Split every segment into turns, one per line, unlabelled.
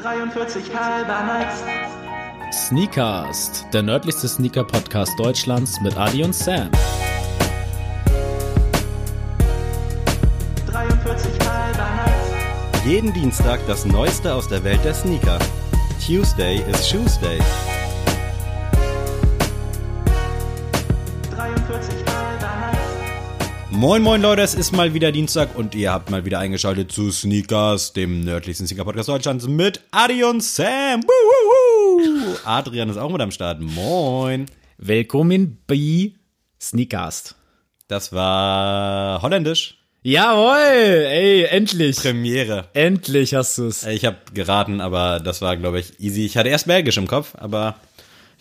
43 halber nice.
Sneakast, der nördlichste Sneaker-Podcast Deutschlands mit Adi und Sam.
43 halber nice.
Jeden Dienstag das Neueste aus der Welt der Sneaker. Tuesday is Shoes Day. Moin moin Leute, es ist mal wieder Dienstag und ihr habt mal wieder eingeschaltet zu Sneakers, dem nördlichsten Sneaker-Podcast Deutschlands mit Adi und Sam. Adrian ist auch mit am Start. Moin.
Willkommen bei Sneakast.
Das war holländisch.
Jawohl, ey, endlich.
Premiere.
Endlich hast du's.
Ich habe geraten, aber das war, glaube ich, easy. Ich hatte erst Belgisch im Kopf, aber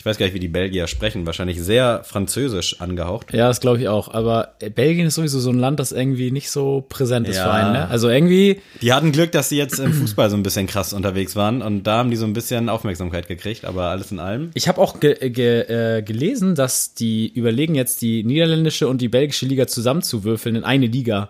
weiß gar nicht, wie die Belgier sprechen. Wahrscheinlich sehr französisch angehaucht.
Ja, das glaube ich auch. Aber Belgien ist sowieso so ein Land, das irgendwie nicht so präsent ist
Ja.
für einen. Ne? Also irgendwie,
Die hatten Glück, dass sie jetzt im Fußball so ein bisschen krass unterwegs waren und da haben die so ein bisschen Aufmerksamkeit gekriegt, aber alles in allem.
ich habe auch ge ge äh, gelesen, dass die überlegen jetzt die niederländische und die belgische Liga zusammenzuwürfeln in eine Liga,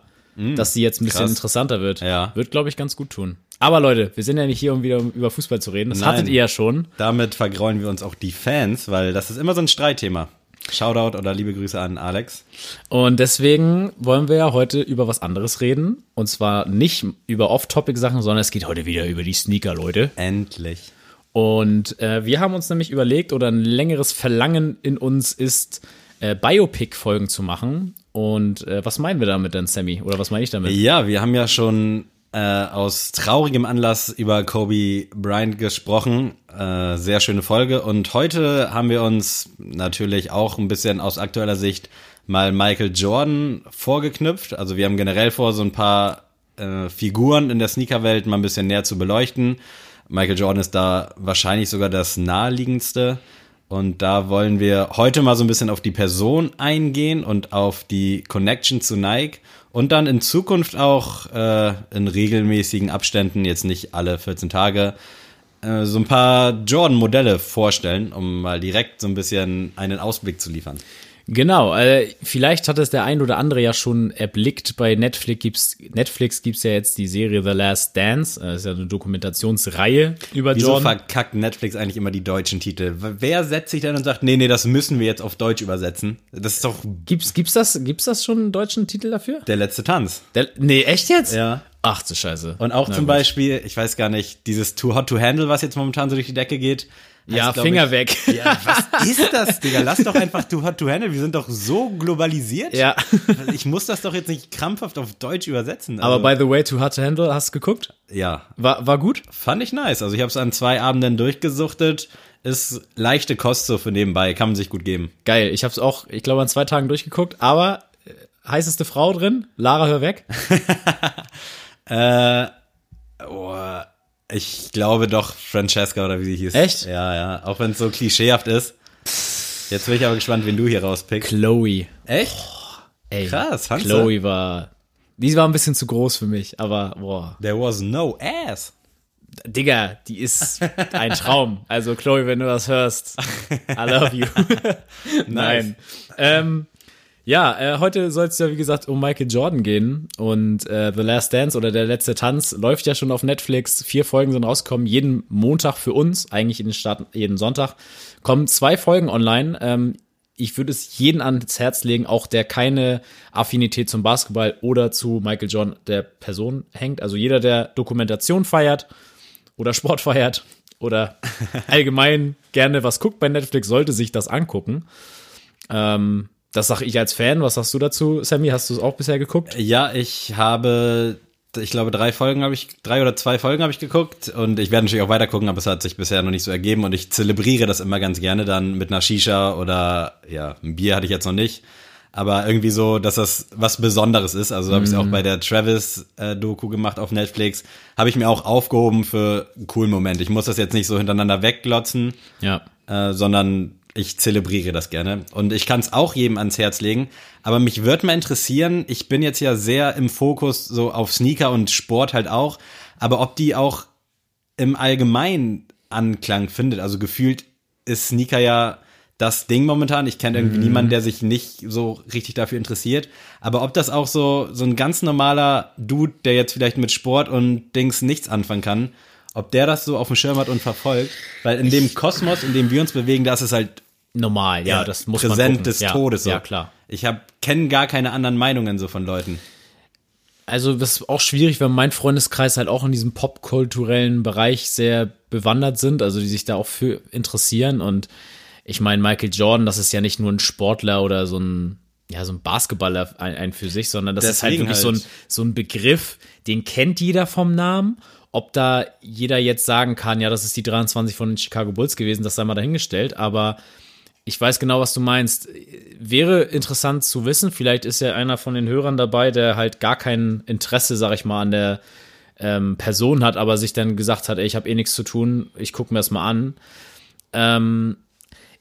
dass sie jetzt ein bisschen
krass.
interessanter wird.
Ja.
Wird, glaube ich, ganz gut tun. Aber Leute, wir sind ja nicht hier, um wieder über Fußball zu reden. Das
Nein.
hattet ihr ja schon.
Damit vergrauen wir uns auch die Fans, weil das ist immer so ein Streitthema. Shoutout oder liebe Grüße an Alex.
Und deswegen wollen wir ja heute über was anderes reden. Und zwar nicht über Off-Topic-Sachen, sondern es geht heute wieder über die Sneaker, Leute.
Endlich.
Und äh, wir haben uns nämlich überlegt, oder ein längeres Verlangen in uns ist, äh, Biopic-Folgen zu machen. Und äh, was meinen wir damit denn, Sammy? Oder was meine ich damit?
Ja, wir haben ja schon äh, aus traurigem Anlass über Kobe Bryant gesprochen. Äh, sehr schöne Folge. Und heute haben wir uns natürlich auch ein bisschen aus aktueller Sicht mal Michael Jordan vorgeknüpft. Also wir haben generell vor, so ein paar äh, Figuren in der Sneakerwelt mal ein bisschen näher zu beleuchten. Michael Jordan ist da wahrscheinlich sogar das naheliegendste. Und da wollen wir heute mal so ein bisschen auf die Person eingehen und auf die Connection zu Nike und dann in Zukunft auch äh, in regelmäßigen Abständen, jetzt nicht alle 14 Tage, äh, so ein paar Jordan-Modelle vorstellen, um mal direkt so ein bisschen einen Ausblick zu liefern.
Genau, äh, vielleicht hat es der ein oder andere ja schon erblickt. Bei Netflix gibt's Netflix gibt's ja jetzt die Serie The Last Dance. Äh, Das ist ja eine Dokumentationsreihe über
Wieso
Jordan.
verkackt Netflix eigentlich immer die deutschen Titel? Wer setzt sich denn und sagt, nee, nee, das müssen wir jetzt auf Deutsch übersetzen? Das ist doch
Gibt's, gibt's das, gibt's das schon einen deutschen Titel dafür?
der letzte Tanz.
Der, nee, echt jetzt?
Ja.
Ach du Scheiße.
Und auch
Na
zum
gut.
Beispiel, ich weiß gar nicht, dieses Too Hot to Handle, was jetzt momentan so durch die Decke geht.
Ja,
heißt,
Finger
ich,
weg.
Ja, was ist das, Digga? Lass doch einfach Too Hot to Handle. Wir sind doch so globalisiert.
Ja.
Ich muss das doch jetzt nicht krampfhaft auf Deutsch übersetzen.
Aber
Also,
by the way, Too Hard to Handle, hast du geguckt?
ja,
War, war gut?
fand ich nice. Also ich habe es an zwei Abenden durchgesuchtet. Ist leichte Kost so für nebenbei, kann man sich gut geben.
Geil. Ich hab's auch, ich glaube, an zwei Tagen durchgeguckt, aber äh, heißeste Frau drin, Lara, hör weg.
Äh, oh, ich glaube doch Francesca oder wie sie hieß.
Echt?
Ja, ja. Auch wenn es so klischeehaft ist. Jetzt bin ich aber gespannt, wen du hier rauspickst.
Chloe.
Echt?
Ey,
Krass, du?
Chloe war, die war ein bisschen zu groß für mich, aber boah.
There was no ass.
Digga, die ist ein Traum. Also Chloe, wenn du das hörst, I love you. Nein. Ähm, ja, äh, heute soll es ja wie gesagt um Michael Jordan gehen und äh, The Last Dance oder der letzte Tanz läuft ja schon auf Netflix. Vier Folgen sind rausgekommen, jeden Montag für uns, eigentlich in den Start jeden Sonntag kommen zwei Folgen online. Ähm, ich würde es jeden ans Herz legen, auch der keine Affinität zum Basketball oder zu Michael Jordan der Person hängt. Also jeder, der Dokumentation feiert oder Sport feiert oder allgemein gerne was guckt bei Netflix, sollte sich das angucken. Ähm, das sage ich als Fan. Was sagst du dazu, Sammy? Hast du es auch bisher geguckt?
Ja, ich habe, ich glaube, drei Folgen habe ich, drei oder zwei Folgen habe ich geguckt und ich werde natürlich auch weiter gucken, aber es hat sich bisher noch nicht so ergeben und ich zelebriere das immer ganz gerne dann mit einer Shisha oder ja, ein Bier hatte ich jetzt noch nicht. Aber irgendwie so, dass das was Besonderes ist. Also habe ich es auch bei der Travis-Doku gemacht auf Netflix. Habe ich mir auch aufgehoben für einen coolen Moment. Ich muss das jetzt nicht so hintereinander wegglotzen.
Ja.
äh, sondern ich zelebriere das gerne. Und ich kann es auch jedem ans Herz legen. Aber mich würde mal interessieren, ich bin jetzt ja sehr im Fokus so auf Sneaker und Sport halt auch, aber ob die auch im Allgemeinen Anklang findet. Also gefühlt ist Sneaker ja das Ding momentan. Ich kenne irgendwie niemanden, der sich nicht so richtig dafür interessiert. Aber ob das auch so, so ein ganz normaler Dude, der jetzt vielleicht mit Sport und Dings nichts anfangen kann, ob der das so auf dem Schirm hat und verfolgt. Weil in dem Kosmos, in dem wir uns bewegen, das ist halt
Normal, ja, das muss man
präsent des
ja,
Todes. So.
Ja, klar.
Ich kenne gar keine anderen Meinungen so von Leuten.
Also das ist auch schwierig, weil mein Freundeskreis halt auch in diesem popkulturellen Bereich sehr bewandert sind, also die sich da auch für interessieren. Und ich meine, Michael Jordan, das ist ja nicht nur ein Sportler oder so ein, ja, so ein Basketballer ein, ein für sich, sondern das ist halt
Deswegen
wirklich so, ein,
halt.
so ein Begriff, den kennt jeder vom Namen. Ob da jeder jetzt sagen kann, ja, das ist die 23 von den Chicago Bulls gewesen, das sei mal dahingestellt, aber ich weiß genau, was du meinst. Wäre interessant zu wissen. Vielleicht ist ja einer von den Hörern dabei, der halt gar kein Interesse, sag ich mal, an der ähm, Person hat, aber sich dann gesagt hat, ey, ich habe eh nichts zu tun, ich gucke mir das mal an. Ähm,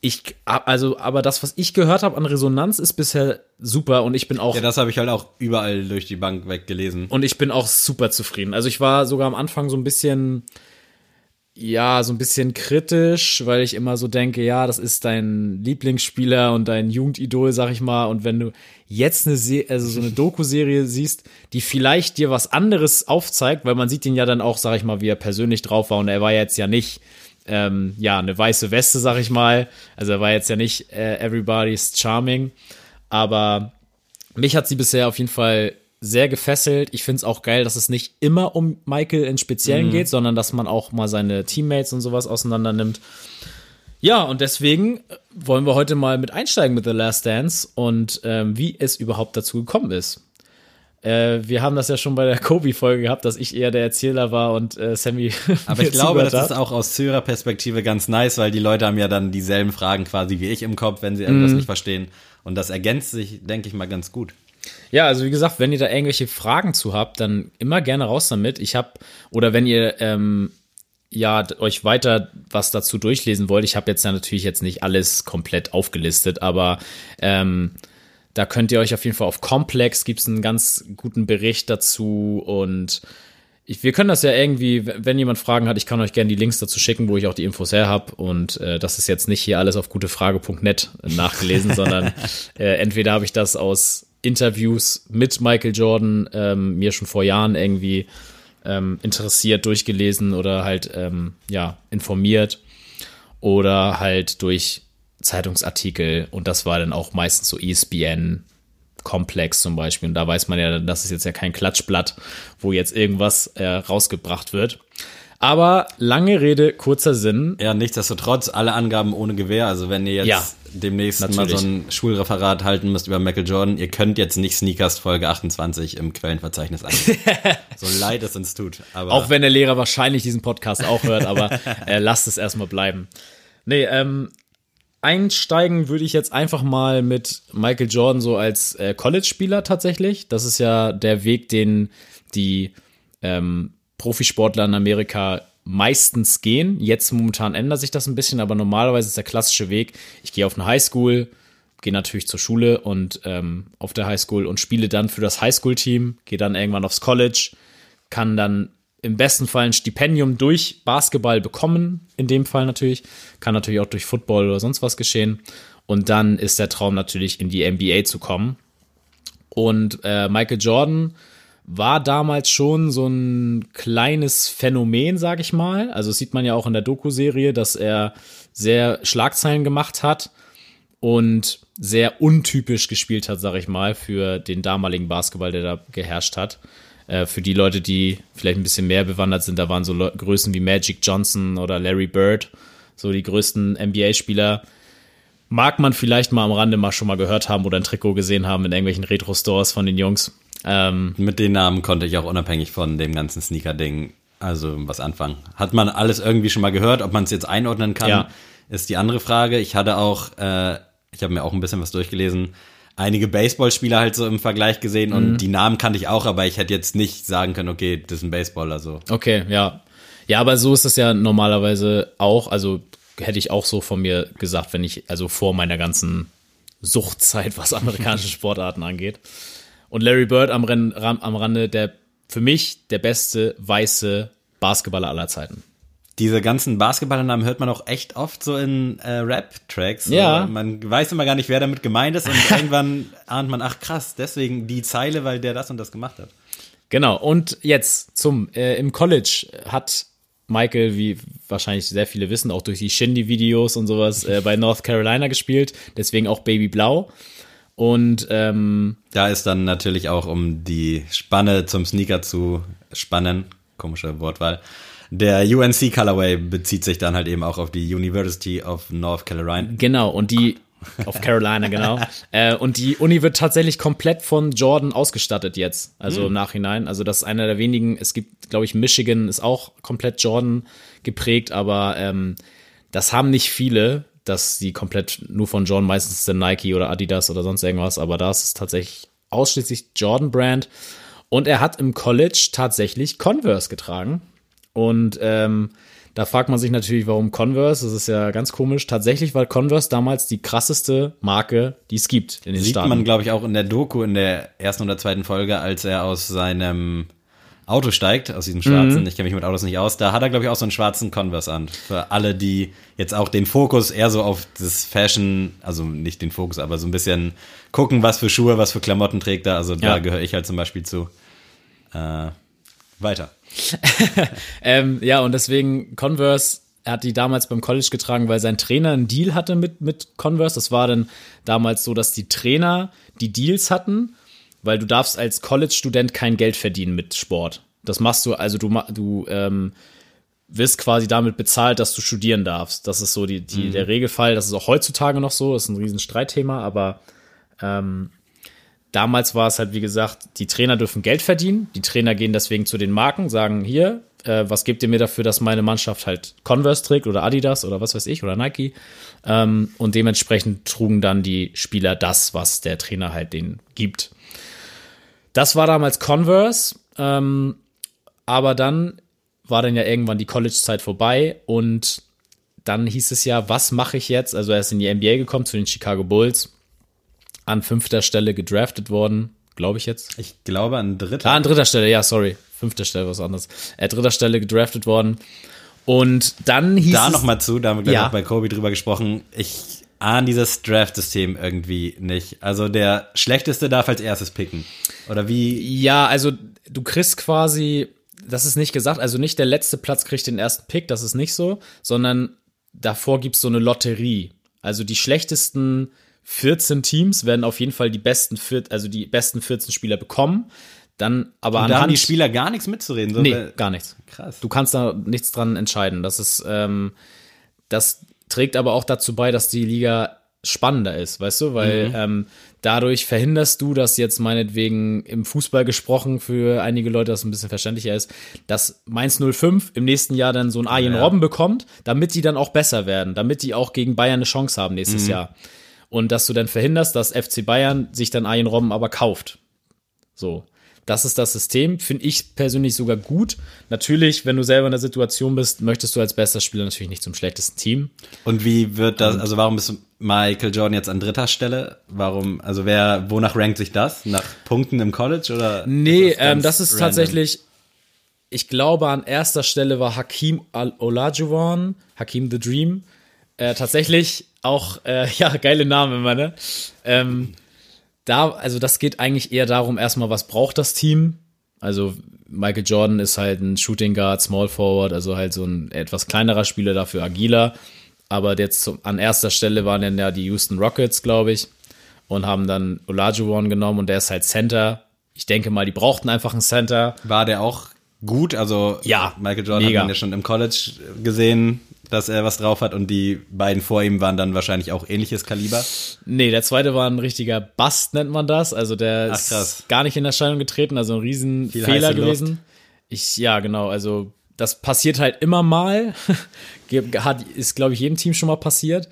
ich, also, aber das, was ich gehört habe an Resonanz, ist bisher super und ich bin auch
Ja, das habe ich halt auch überall durch die Bank weggelesen.
und ich bin auch super zufrieden. Also ich war sogar am Anfang so ein bisschen, ja, so ein bisschen kritisch, weil ich immer so denke, ja, das ist dein Lieblingsspieler und dein Jugendidol, sag ich mal. Und wenn du jetzt eine, Se also so eine Doku-Serie siehst, die vielleicht dir was anderes aufzeigt, weil man sieht ihn ja dann auch, sag ich mal, wie er persönlich drauf war. Und er war jetzt ja nicht, ähm, ja, eine weiße Weste, sag ich mal. Also er war jetzt ja nicht äh, everybody's charming. Aber mich hat sie bisher auf jeden Fall sehr gefesselt. Ich finde es auch geil, dass es nicht immer um Michael in Speziellen geht, sondern dass man auch mal seine Teammates und sowas auseinander nimmt. Ja, und deswegen wollen wir heute mal mit einsteigen mit The Last Dance und ähm, wie es überhaupt dazu gekommen ist. Äh, wir haben das ja schon bei der Kobe-Folge gehabt, dass ich eher der Erzähler war und äh, Sammy.
Aber ich glaube, das ist auch aus Zuhörerperspektive ganz nice, weil die Leute haben ja dann dieselben Fragen quasi wie ich im Kopf, wenn sie irgendwas
Mhm.
nicht verstehen. Und das ergänzt sich, denke ich mal, ganz gut.
Ja, also wie gesagt, wenn ihr da irgendwelche Fragen zu habt, dann immer gerne raus damit. Ich habe, oder wenn ihr ähm, ja euch weiter was dazu durchlesen wollt, ich habe jetzt ja natürlich jetzt nicht alles komplett aufgelistet, aber ähm, da könnt ihr euch auf jeden Fall auf Complex gibt's einen ganz guten Bericht dazu und ich, wir können das ja irgendwie, wenn jemand Fragen hat, ich kann euch gerne die Links dazu schicken, wo ich auch die Infos her habe. Und äh, das ist jetzt nicht hier alles auf gutefrage.net nachgelesen, sondern äh, entweder habe ich das aus Interviews mit Michael Jordan ähm, mir schon vor Jahren irgendwie ähm, interessiert durchgelesen oder halt ähm, ja informiert oder halt durch Zeitungsartikel und das war dann auch meistens so ESPN Komplex zum Beispiel und da weiß man ja, das ist jetzt ja kein Klatschblatt, wo jetzt irgendwas äh, rausgebracht wird. Aber lange Rede, kurzer Sinn.
Ja, nichtsdestotrotz, alle Angaben ohne Gewähr. Also wenn ihr jetzt
Ja,
demnächst mal
natürlich.
so ein Schulreferat halten müsst über Michael Jordan, ihr könnt jetzt nicht Sneakers Folge 28 im Quellenverzeichnis eingeben. so leid es uns tut. Aber
Auch wenn der Lehrer wahrscheinlich diesen Podcast auch hört, aber äh, lasst es erstmal bleiben. Nee, ähm, einsteigen würde ich jetzt einfach mal mit Michael Jordan so als äh, College-Spieler tatsächlich. Das ist ja der Weg, den die ähm, Profisportler in Amerika meistens gehen. Jetzt momentan ändert sich das ein bisschen, aber normalerweise ist der klassische Weg, ich gehe auf eine Highschool, gehe natürlich zur Schule und ähm, auf der Highschool und spiele dann für das Highschool-Team, gehe dann irgendwann aufs College, kann dann im besten Fall ein Stipendium durch Basketball bekommen, in dem Fall natürlich, kann natürlich auch durch Football oder sonst was geschehen. Und dann ist der Traum natürlich in die NBA zu kommen. Und äh, Michael Jordan war damals schon so ein kleines Phänomen, sag ich mal. Also das sieht man ja auch in der Doku-Serie, dass er sehr Schlagzeilen gemacht hat und sehr untypisch gespielt hat, sag ich mal, für den damaligen Basketball, der da geherrscht hat. Äh, für die Leute, die vielleicht ein bisschen mehr bewandert sind, da waren so Leu Größen wie Magic Johnson oder Larry Bird, so die größten NBA-Spieler. Mag man vielleicht mal am Rande mal schon mal gehört haben oder ein Trikot gesehen haben in irgendwelchen Retro-Stores von den Jungs. Ähm,
mit den Namen konnte ich auch unabhängig von dem ganzen Sneaker-Ding also was anfangen. Hat man alles irgendwie schon mal gehört? Ob man es jetzt einordnen kann,
Ja.
ist die andere Frage. Ich hatte auch, äh, ich habe mir auch ein bisschen was durchgelesen, einige Baseballspieler halt so im Vergleich gesehen
Mhm.
und die Namen kannte ich auch, aber ich hätte jetzt nicht sagen können, okay, das ist ein Baseballer so.
Okay, ja. Ja, aber so ist es ja normalerweise auch. Also hätte ich auch so von mir gesagt, wenn ich, also vor meiner ganzen Suchtzeit, was amerikanische Sportarten angeht. Und Larry Bird am, Renn, ram, am Rande, der für mich der beste weiße Basketballer aller Zeiten.
Diese ganzen Basketballernamen hört man auch echt oft so in äh, Rap-Tracks.
Ja.
So, Man weiß immer gar nicht, wer damit gemeint ist und irgendwann ahnt man, ach krass, deswegen die Zeile, weil der das und das gemacht hat.
Genau, und jetzt zum, äh, im College hat Michael, wie wahrscheinlich sehr viele wissen, auch durch die Shindy-Videos und sowas, äh, bei North Carolina gespielt, deswegen auch Baby Blau. Und ähm,
Da ist dann natürlich auch, um die Spanne zum Sneaker zu spannen, komische Wortwahl, der UNC Colorway bezieht sich dann halt eben auch auf die University of North Carolina.
Genau, und die auf Carolina, genau. äh, und die Uni wird tatsächlich komplett von Jordan ausgestattet jetzt, also im Nachhinein. Also das ist einer der wenigen, es gibt, glaube ich, Michigan ist auch komplett Jordan geprägt, aber ähm, das haben nicht viele, dass die komplett nur von Jordan, meistens ist der Nike oder Adidas oder sonst irgendwas, aber da ist es tatsächlich ausschließlich Jordan Brand. Und er hat im College tatsächlich Converse getragen. Und ähm, da fragt man sich natürlich, warum Converse? Das ist ja ganz komisch. Tatsächlich war Converse damals die krasseste Marke, die es gibt in den
Sieht
Staaten.
man, glaube ich, auch in der Doku in der ersten oder zweiten Folge, als er aus seinem Auto steigt, aus diesem schwarzen, ich kenne mich mit Autos nicht aus, da hat er, glaube ich, auch so einen schwarzen Converse an. Für alle, die jetzt auch den Fokus eher so auf das Fashion, also nicht den Fokus, aber so ein bisschen gucken, was für Schuhe, was für Klamotten trägt er. Also da
Ja.
gehöre ich halt zum Beispiel zu. Äh, weiter.
Ähm, ja, und deswegen Converse, er hat die damals beim College getragen, weil sein Trainer einen Deal hatte mit, mit Converse. Das war dann damals so, dass die Trainer die Deals hatten, weil du darfst als College-Student kein Geld verdienen mit Sport. Das machst du, also du, du ähm, wirst quasi damit bezahlt, dass du studieren darfst. Das ist so die, die, der Regelfall. Das ist auch heutzutage noch so. Das ist ein riesen Streitthema, aber ähm, damals war es halt, wie gesagt, die Trainer dürfen Geld verdienen. Die Trainer gehen deswegen zu den Marken, sagen hier, äh, was gebt ihr mir dafür, dass meine Mannschaft halt Converse trägt oder Adidas oder was weiß ich oder Nike. Ähm, und dementsprechend trugen dann die Spieler das, was der Trainer halt denen gibt. Das war damals Converse, ähm, aber dann war dann ja irgendwann die College-Zeit vorbei und dann hieß es ja, was mache ich jetzt? Also er ist in die NBA gekommen zu den Chicago Bulls, an fünfter Stelle gedraftet worden, glaube ich jetzt.
Ich glaube an dritter.
Ah, an dritter Stelle, ja, sorry. Fünfter Stelle, was anderes. Äh, dritter Stelle gedraftet worden. Und dann hieß
da
es,
nochmal zu, da haben wir gleich
Ja.
noch bei Kobe drüber gesprochen. Ich ahne dieses Draft-System irgendwie nicht. Also der Schlechteste darf als erstes picken. Oder wie?
Ja, also du kriegst quasi, das ist nicht gesagt, also nicht der letzte Platz kriegt den ersten Pick, das ist nicht so, sondern davor gibt's so eine Lotterie. Also die schlechtesten 14 Teams werden auf jeden Fall die besten, also die besten 14 Spieler bekommen. Dann aber
Und da haben die Spieler gar nichts mitzureden. So,
Nee, gar nichts.
Krass.
Du kannst da nichts dran entscheiden. Das ist, ähm, das trägt aber auch dazu bei, dass die Liga spannender ist, weißt du, weil ähm, dadurch verhinderst du, dass jetzt meinetwegen im Fußball gesprochen für einige Leute das ein bisschen verständlicher ist, dass Mainz 05 im nächsten Jahr dann so ein Arjen
Ja.
Robben bekommt, damit die dann auch besser werden, damit die auch gegen Bayern eine Chance haben nächstes Jahr. Und dass du dann verhinderst, dass FC Bayern sich dann Arjen Robben aber kauft. So. Das ist das System, finde ich persönlich sogar gut. Natürlich, wenn du selber in der Situation bist, möchtest du als bester Spieler natürlich nicht zum schlechtesten Team.
Und wie wird das, also warum ist Michael Jordan jetzt an dritter Stelle? Warum, also wer, wonach rankt sich das? Nach Punkten im College oder?
Nee,
ist
ähm,
ganz
das ist
random?
tatsächlich, ich glaube, an erster Stelle war Hakim Olajuwon, Hakim the Dream. Äh, tatsächlich auch, äh, ja, geile Name, meine. Ähm, da, also das geht eigentlich eher darum, erstmal, was braucht das Team? Also Michael Jordan ist halt ein Shooting Guard, Small Forward, also halt so ein etwas kleinerer Spieler, dafür agiler. Aber jetzt zum, an erster Stelle waren dann ja die Houston Rockets, glaube ich, und haben dann Olajuwon genommen und der ist halt Center. Ich denke mal, die brauchten einfach einen Center.
War der auch gut? Also
Ja,
Michael Jordan
mega.
hat man ja schon im College gesehen, dass er was drauf hat und die beiden vor ihm waren dann wahrscheinlich auch ähnliches Kaliber.
Nee, der zweite war ein richtiger Bust, nennt man das. Also der
Ach,
ist gar nicht in Erscheinung getreten, also ein riesen
Viel
Fehler
heiße Luft.
gewesen. Ich, ja, genau, also das passiert halt immer mal. Hat, ist, glaube ich, jedem Team schon mal passiert.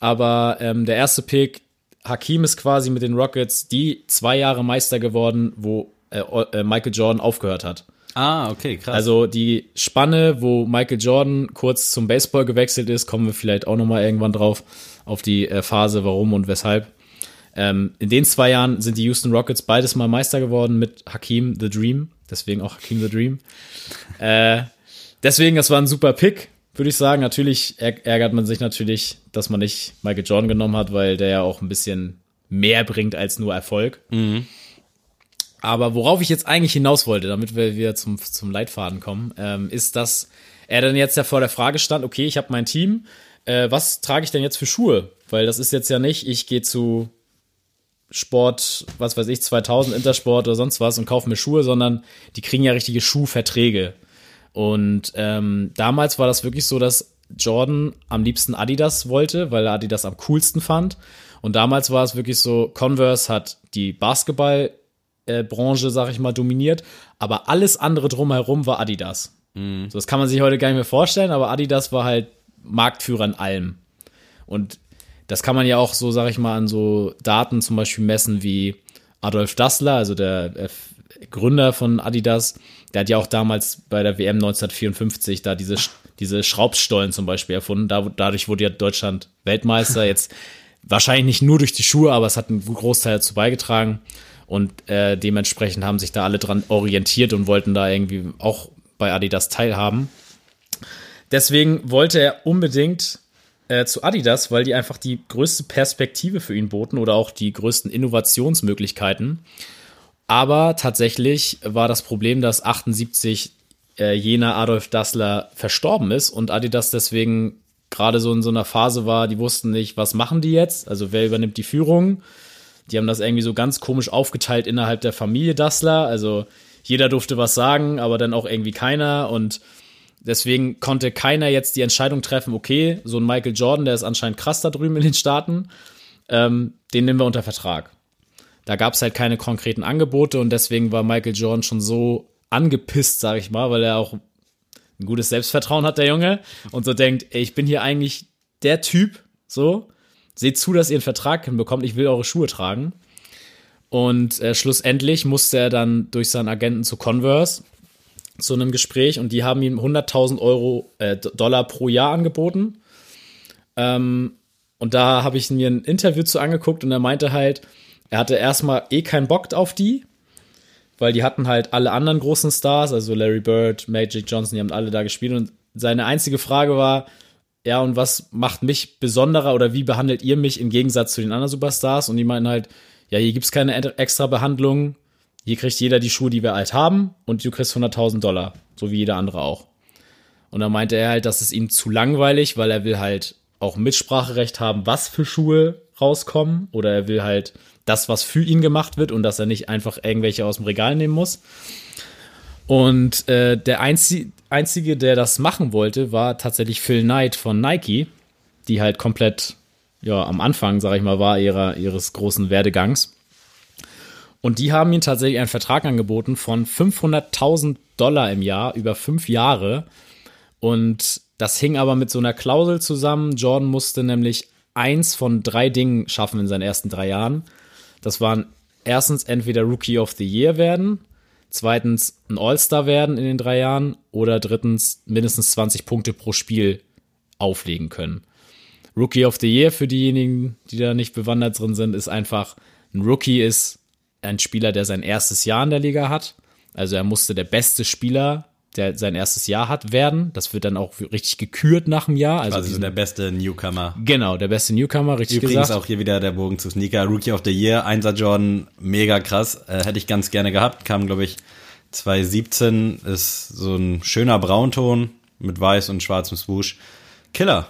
Aber ähm, der erste Pick, Hakim ist quasi mit den Rockets die zwei Jahre Meister geworden, wo äh, äh, Michael Jordan aufgehört hat.
Ah, okay, krass.
Also die Spanne, wo Michael Jordan kurz zum Baseball gewechselt ist, kommen wir vielleicht auch noch mal irgendwann drauf, auf die äh, Phase, warum und weshalb. Ähm, in den zwei Jahren sind die Houston Rockets beides mal Meister geworden mit Hakim the Dream, deswegen auch Hakim the Dream. äh, deswegen, das war ein super Pick, würde ich sagen. Natürlich ärg- ärgert man sich natürlich, dass man nicht Michael Jordan genommen hat, weil der ja auch ein bisschen mehr bringt als nur Erfolg. Aber worauf ich jetzt eigentlich hinaus wollte, damit wir wieder zum, zum Leitfaden kommen, ähm, ist, dass er dann jetzt ja vor der Frage stand, okay, ich habe mein Team, äh, was trage ich denn jetzt für Schuhe? Weil das ist jetzt ja nicht, ich gehe zu Sport, was weiß ich, 2000 Intersport oder sonst was und kaufe mir Schuhe, sondern die kriegen ja richtige Schuhverträge. Und ähm, damals war das wirklich so, dass Jordan am liebsten Adidas wollte, weil er Adidas am coolsten fand. Und damals war es wirklich so, Converse hat die Basketballbranche, sag ich mal, dominiert, aber alles andere drumherum war Adidas. So, das kann man sich heute gar nicht mehr vorstellen, aber Adidas war halt Marktführer in allem. Und das kann man ja auch so, sag ich mal, an so Daten zum Beispiel messen wie Adolf Dassler, also der, der Gründer von Adidas, der hat ja auch damals bei der WM 1954 da diese, diese Schraubstollen zum Beispiel erfunden. Da, dadurch wurde ja Deutschland Weltmeister. Jetzt wahrscheinlich nicht nur durch die Schuhe, aber es hat einen Großteil dazu beigetragen. Und äh, dementsprechend haben sich da alle dran orientiert und wollten da irgendwie auch bei Adidas teilhaben. Deswegen wollte er unbedingt äh, zu Adidas, weil die einfach die größte Perspektive für ihn boten oder auch die größten Innovationsmöglichkeiten. Aber tatsächlich war das Problem, dass 78 äh, jener Adolf Dassler verstorben ist und Adidas deswegen gerade so in so einer Phase war, die wussten nicht, was machen die jetzt, also wer übernimmt die Führung. Die haben das irgendwie so ganz komisch aufgeteilt innerhalb der Familie Dassler, also jeder durfte was sagen, aber dann auch irgendwie keiner. Und deswegen konnte keiner jetzt die Entscheidung treffen, okay, so ein Michael Jordan, der ist anscheinend krass da drüben in den Staaten, ähm, den nehmen wir unter Vertrag. Da gab es halt keine konkreten Angebote und deswegen war Michael Jordan schon so angepisst, sag ich mal, weil er auch ein gutes Selbstvertrauen hat, der Junge, und so denkt, ey, ich bin hier eigentlich der Typ, so, seht zu, dass ihr einen Vertrag hinbekommt, ich will eure Schuhe tragen. Und äh, schlussendlich musste er dann durch seinen Agenten zu Converse zu einem Gespräch und die haben ihm 100.000 Euro, äh, Dollar pro Jahr angeboten. Ähm, und da habe ich mir ein Interview zu angeguckt und er meinte halt, er hatte erstmal eh keinen Bock auf die, weil die hatten halt alle anderen großen Stars, also Larry Bird, Magic Johnson, die haben alle da gespielt und seine einzige Frage war, ja, und was macht mich besonderer oder wie behandelt ihr mich im Gegensatz zu den anderen Superstars? Und die meinten halt, ja, hier gibt's keine extra Behandlung, hier kriegt jeder die Schuhe, die wir alt haben und du kriegst 100.000 Dollar, so wie jeder andere auch. Und dann meinte er halt, das ist ihm zu langweilig, weil er will halt auch Mitspracherecht haben, was für Schuhe rauskommen oder er will halt das, was für ihn gemacht wird und dass er nicht einfach irgendwelche aus dem Regal nehmen muss. Und äh, der Einzi Einzige, der das machen wollte, war tatsächlich Phil Knight von Nike, die halt komplett ja, am Anfang, sag ich mal, war ihrer, ihres großen Werdegangs. Und die haben ihm tatsächlich einen Vertrag angeboten von 500.000 Dollar im Jahr über fünf Jahre. Und das hing aber mit so einer Klausel zusammen. Jordan musste nämlich eins von drei Dingen schaffen in seinen ersten drei Jahren. Das waren erstens entweder Rookie of the Year werden, zweitens ein All-Star werden in den drei Jahren oder drittens mindestens 20 Punkte pro Spiel auflegen können. Rookie of the Year für diejenigen, die da nicht bewandert drin sind, ist einfach, ein Rookie ist ein Spieler, der sein erstes Jahr in der Liga hat. Also er musste der beste Spieler, der sein erstes Jahr hat, werden. Das wird dann auch richtig gekürt nach dem Jahr. Also
Also
diesen-
der beste Newcomer.
genau, der beste Newcomer, richtig
Übrigens
gesagt.
auch hier wieder der Bogen zu Sneaker. Rookie of the Year, 1er Jordan, mega krass. Äh, hätte ich ganz gerne gehabt. Kam, glaube ich, 2017. Ist so ein schöner Braunton mit weiß und schwarzem Swoosh. Killer.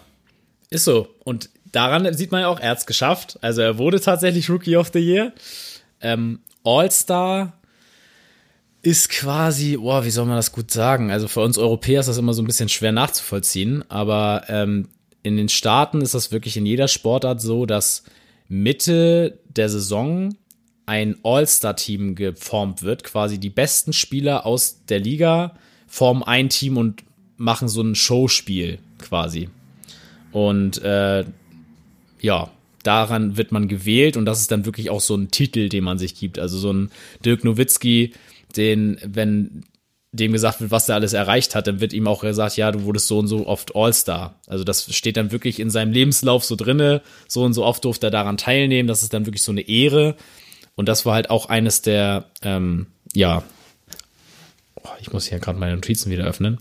Ist so. Und daran sieht man ja auch, er hat's geschafft. Also er wurde tatsächlich Rookie of the Year. Ähm, All-Star ist quasi, boah, wie soll man das gut sagen? Also für uns Europäer ist das immer so ein bisschen schwer nachzuvollziehen, aber ähm, in den Staaten ist das wirklich in jeder Sportart so, dass Mitte der Saison ein All-Star-Team geformt wird. Quasi die besten Spieler aus der Liga formen ein Team und machen so ein Showspiel quasi. Und äh, ja, daran wird man gewählt und das ist dann wirklich auch so ein Titel, den man sich gibt. Also so ein Dirk Nowitzki, den, wenn dem gesagt wird, was er alles erreicht hat, dann wird ihm auch gesagt, ja, du wurdest so und so oft All-Star. Also das steht dann wirklich in seinem Lebenslauf so drinne, so und so oft durfte er daran teilnehmen, das ist dann wirklich so eine Ehre. Und das war halt auch eines der, ähm, ja, oh, ich muss hier gerade meine Notizen wieder öffnen,